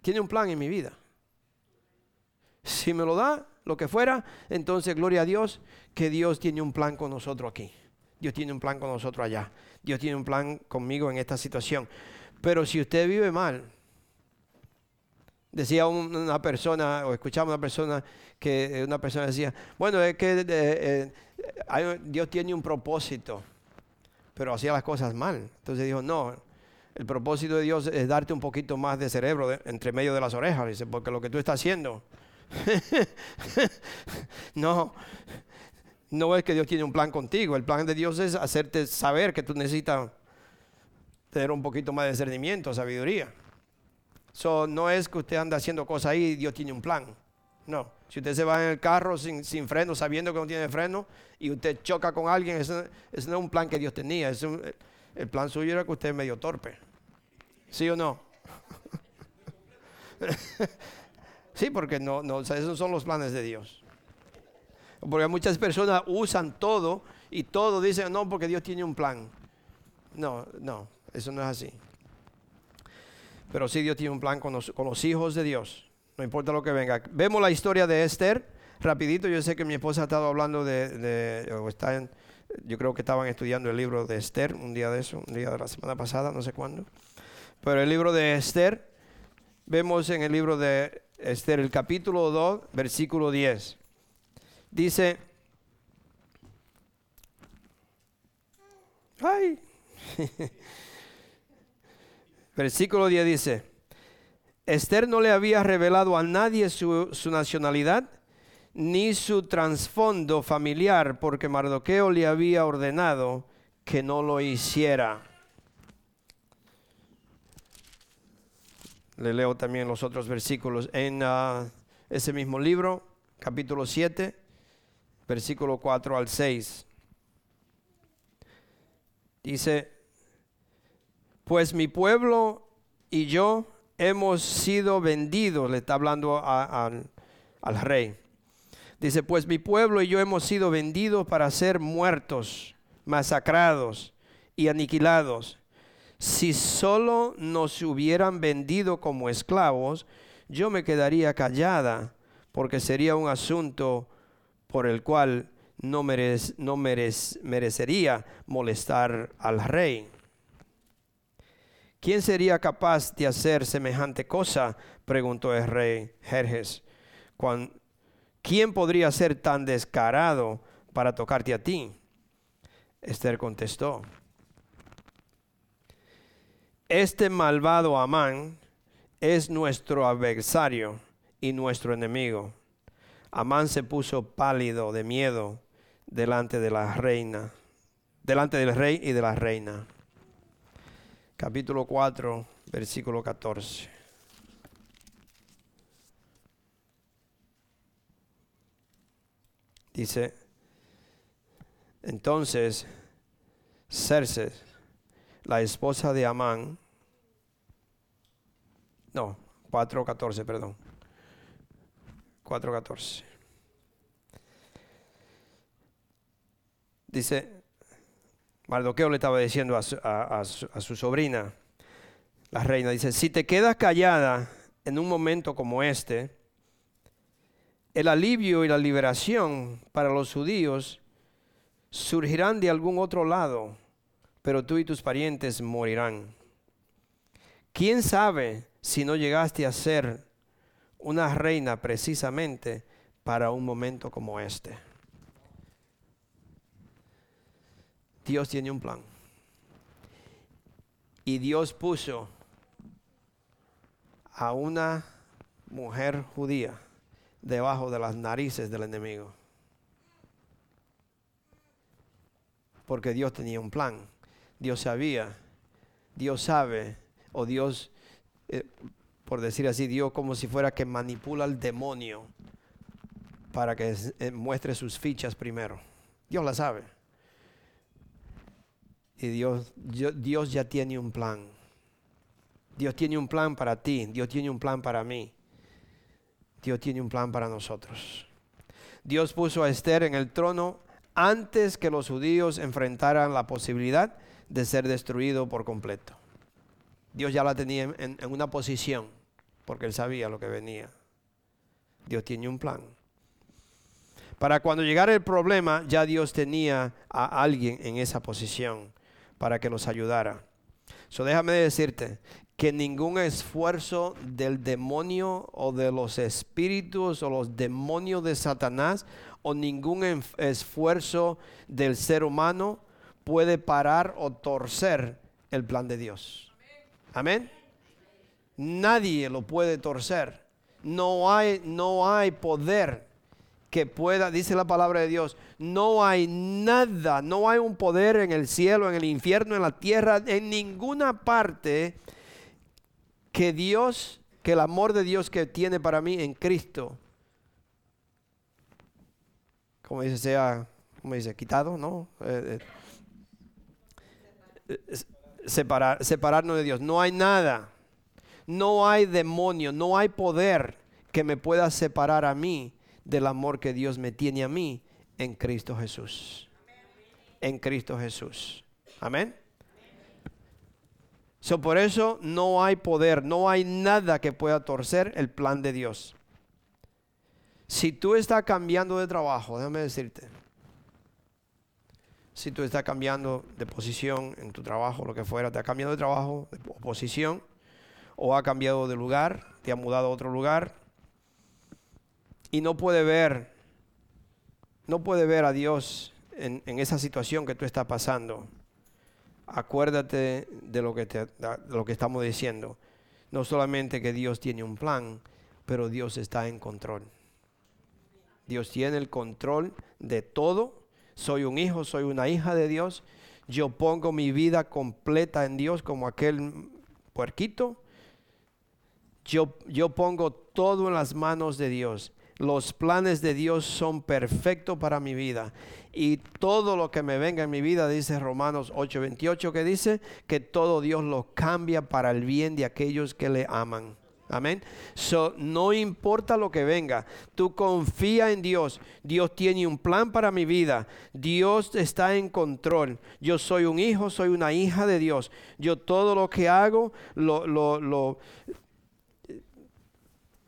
Tiene un plan en mi vida. Si me lo da, lo que fuera, entonces gloria a Dios que Dios tiene un plan con nosotros aquí. Dios tiene un plan con nosotros allá. Dios tiene un plan conmigo en esta situación. Pero si usted vive mal, decía una persona, o escuchaba una persona, que eh, una persona decía, bueno, es que eh, eh, Dios tiene un propósito, pero hacía las cosas mal. Entonces dijo, no, el propósito de Dios es darte un poquito más de cerebro entre medio de las orejas, dice, porque lo que tú estás haciendo, no, no es que Dios tiene un plan contigo. El plan de Dios es hacerte saber que tú necesitas tener un poquito más de discernimiento, sabiduría. So, no es que usted anda haciendo cosas ahí y Dios tiene un plan. No. Si usted se va en el carro sin, freno, sabiendo que no tiene freno, y usted choca con alguien, ese, no es un plan que Dios tenía. el plan suyo era que usted es medio torpe. ¿Sí o no? sí, porque no, no, esos son los planes de Dios. Porque muchas personas usan todo y todo dicen, no, porque Dios tiene un plan. No, no, eso no es así. Pero sí Dios tiene un plan con los, hijos de Dios. No importa lo que venga. Vemos la historia de Esther. Rapidito, yo sé que mi esposa ha estado hablando de, en, yo creo que estaban estudiando el libro de Esther un día de eso, un día de la semana pasada, no sé cuándo. Pero el libro de Esther, vemos en el libro de Esther el capítulo 2, versículo 10. Dice, ay, versículo 10 dice, Esther no le había revelado a nadie su, nacionalidad ni su trasfondo familiar, porque Mardoqueo le había ordenado que no lo hiciera. Le leo también los otros versículos en ah, ese mismo libro, capítulo 7, versículo 4 al 6. Dice, pues mi pueblo y yo hemos sido vendidos, le está hablando al rey. Dice, pues mi pueblo y yo hemos sido vendidos para ser muertos, masacrados y aniquilados. Si solo nos hubieran vendido como esclavos, yo me quedaría callada, porque sería un asunto por el cual no, no merecería molestar al rey. ¿Quién sería capaz de hacer semejante cosa? preguntó el rey Jerjes. ¿Quién podría ser tan descarado para tocarte a ti? Esther contestó. Este malvado Amán es nuestro adversario y nuestro enemigo Amán se puso pálido de miedo delante de la reina, delante del rey y de la reina. Capítulo 4, versículo 14. Dice, entonces Cerces la esposa de Amán, no, 4.14, perdón. 4.14. Dice, Mardoqueo le estaba diciendo a su, sobrina, la reina, dice, si te quedas callada en un momento como este, el alivio y la liberación para los judíos surgirán de algún otro lado, pero tú y tus parientes morirán. ¿Quién sabe si no llegaste a ser una reina precisamente para un momento como este? Dios tiene un plan. Y Dios puso a una mujer judía debajo de las narices del enemigo. Porque Dios tenía un plan. Dios sabía. Dios sabe. O Dios, eh, por decir así, Dios como si fuera que manipula al demonio para que eh, muestre sus fichas primero. Dios la sabe. Y Dios, Dios ya tiene un plan. Dios tiene un plan para ti, Dios tiene un plan para mí. Dios tiene un plan para nosotros. Dios puso a Esther en el trono antes que los judíos enfrentaran la posibilidad de ser destruido por completo. Dios ya la tenía en, en, una posición porque él sabía lo que venía. Dios tiene un plan. Para cuando llegara el problema, ya Dios tenía a alguien en esa posición para que los ayudara. So déjame decirte que ningún esfuerzo del demonio o de los espíritus o los demonios de Satanás o ningún esfuerzo del ser humano puede parar o torcer el plan de Dios. Amén. Nadie lo puede torcer. No hay, no hay poder que pueda, dice la palabra de Dios, no hay nada, no hay un poder en el cielo, en el infierno, en la tierra, en ninguna parte que Dios, que el amor de Dios que tiene para mí en Cristo, como dice, sea, como dice, quitado, ¿no? Eh, eh, separar, separarnos de Dios. No hay nada, no hay demonio, no hay poder que me pueda separar a mí del amor que Dios me tiene a mí en Cristo Jesús. En Cristo Jesús. Amén. So, por eso no hay poder, no hay nada que pueda torcer el plan de Dios. Si tú estás cambiando de trabajo, déjame decirte, si tú estás cambiando de posición en tu trabajo, lo que fuera, te ha cambiado de trabajo, de posición, o ha cambiado de lugar, te ha mudado a otro lugar, y no puede ver, no puede ver a Dios en, esa situación que tú estás pasando, acuérdate de lo, que de lo que estamos diciendo. No solamente que Dios tiene un plan, pero Dios está en control. Dios tiene el control de todo. Soy un hijo, soy una hija de Dios. Yo pongo mi vida completa en Dios como aquel puerquito. Yo, yo pongo todo en las manos de Dios los planes de Dios son perfectos para mi vida. Y todo lo que me venga en mi vida, dice Romanos 8:28, que dice que todo Dios lo cambia para el bien de aquellos que le aman. Amén. So, no importa lo que venga, tú confía en Dios. Dios tiene un plan para mi vida. Dios está en control. Yo soy un hijo, soy una hija de Dios. Yo todo lo que hago lo, lo, lo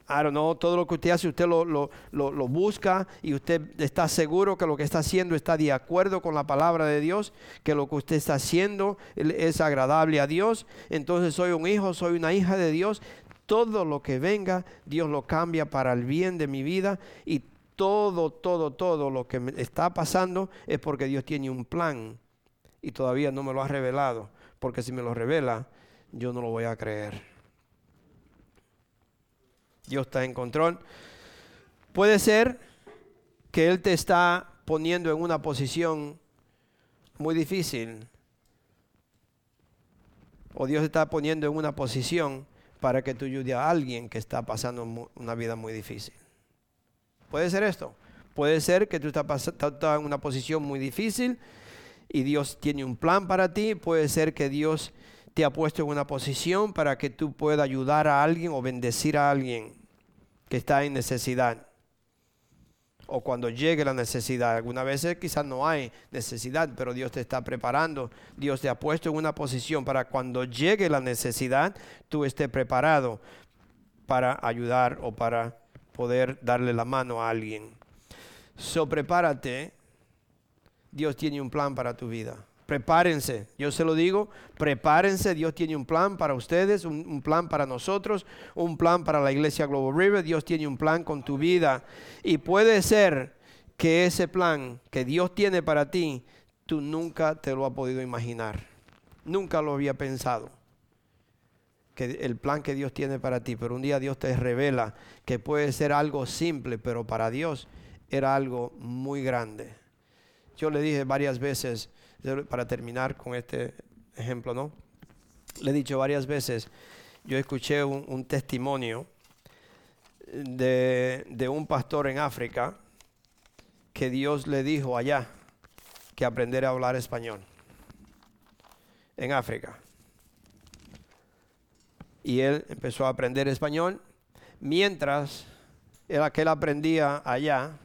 I don't todo lo que usted hace, usted lo, lo, busca y usted está seguro que lo que está haciendo está de acuerdo con la palabra de Dios, que lo que usted está haciendo es agradable a Dios. Entonces soy un hijo, soy una hija de Dios. Todo lo que venga, Dios lo cambia para el bien de mi vida y todo, todo, todo lo que me está pasando es porque Dios tiene un plan y todavía no me lo ha revelado, porque si me lo revela, yo no lo voy a creer. Dios está en control. Puede ser que Él te está poniendo en una posición muy difícil. O Dios te está poniendo en una posición para que tú ayude a alguien que está pasando una vida muy difícil. Puede ser esto. Puede ser que tú estás en una posición muy difícil y Dios tiene un plan para ti. Puede ser que Dios te ha puesto en una posición para que tú puedas ayudar a alguien o bendecir a alguien que está en necesidad. O cuando llegue la necesidad. Algunas veces quizás no hay necesidad, pero Dios te está preparando. Dios te ha puesto en una posición para cuando llegue la necesidad, tú estés preparado para ayudar o para poder darle la mano a alguien. So prepárate. Dios tiene un plan para tu vida. Prepárense, yo se lo digo, prepárense, Dios tiene un plan para ustedes, un, plan para nosotros, un plan para la iglesia Global River, Dios tiene un plan con tu vida. Y puede ser que ese plan que Dios tiene para ti, tú nunca te lo has podido imaginar, nunca lo había pensado. Que el plan que Dios tiene para ti, pero un día Dios te revela que puede ser algo simple, pero para Dios era algo muy grande. Yo le dije varias veces, para terminar con este ejemplo, ¿no? Le he dicho varias veces, yo escuché un, testimonio de, un pastor en África que Dios le dijo allá que aprender a hablar español en África. Y él empezó a aprender español mientras él aprendía allá.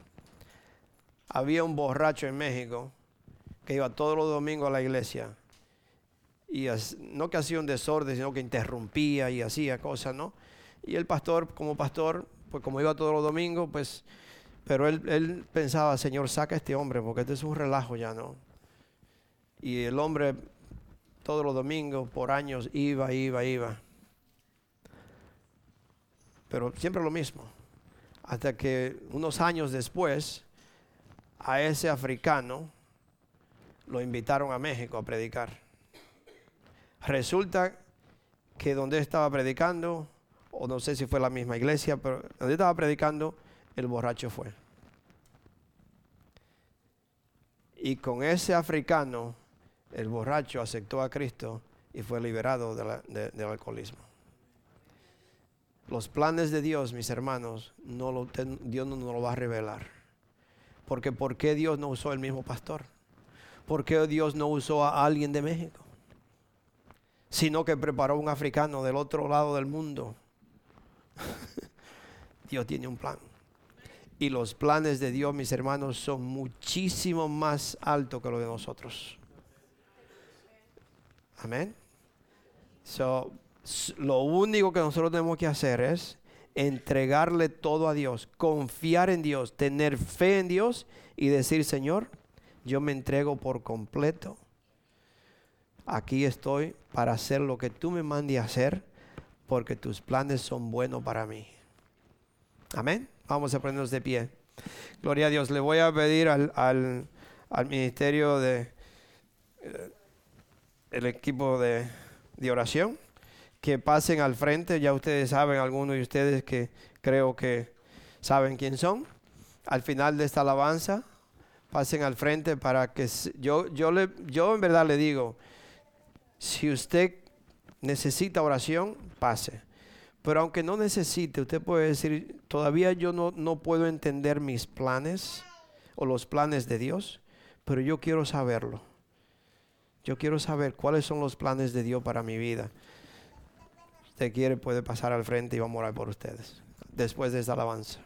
Había un borracho en México que iba todos los domingos a la iglesia. Y no que hacía un desorden, sino que interrumpía y hacía cosas, ¿no? Y el pastor, como pastor, pues como iba todos los domingos, pues, pero él, él pensaba, Señor, saca a este hombre, porque este es un relajo ya, ¿no? Y el hombre todos los domingos, por años, iba, iba, iba. Pero siempre lo mismo. Hasta que unos años después, a ese africano, lo invitaron a México a predicar. Resulta que donde estaba predicando, o no sé si fue la misma iglesia, pero donde estaba predicando, el borracho fue. Y con ese africano, el borracho aceptó a Cristo y fue liberado del alcoholismo. Los planes de Dios, mis hermanos, Dios no nos lo va a revelar. Porque ¿por qué Dios no usó el mismo pastor? ¿Por qué Dios no usó a alguien de México? Sino que preparó un africano del otro lado del mundo. Dios tiene un plan. Y los planes de Dios, mis hermanos, son muchísimo más altos que los de nosotros. Amén. So, lo único que nosotros tenemos que hacer es entregarle todo a Dios, confiar en Dios, tener fe en Dios y decir, Señor, yo me entrego por completo. Aquí estoy para hacer lo que tú me mandes a hacer, porque tus planes son buenos para mí. Amén. Vamos a ponernos de pie. Gloria a Dios. Le voy a pedir al, al, ministerio de eh, el equipo de, de oración que pasen al frente. Ya ustedes saben, algunos de ustedes que creo que saben quién son. Al final de esta alabanza pasen al frente para que yo, yo, le, yo en verdad le digo, si usted necesita oración, pase. Pero aunque no necesite, usted puede decir, todavía yo no, no puedo entender mis planes o los planes de Dios, pero yo quiero saberlo. Yo quiero saber cuáles son los planes de Dios para mi vida. Si usted quiere, puede pasar al frente y vamos a orar por ustedes después de esta alabanza.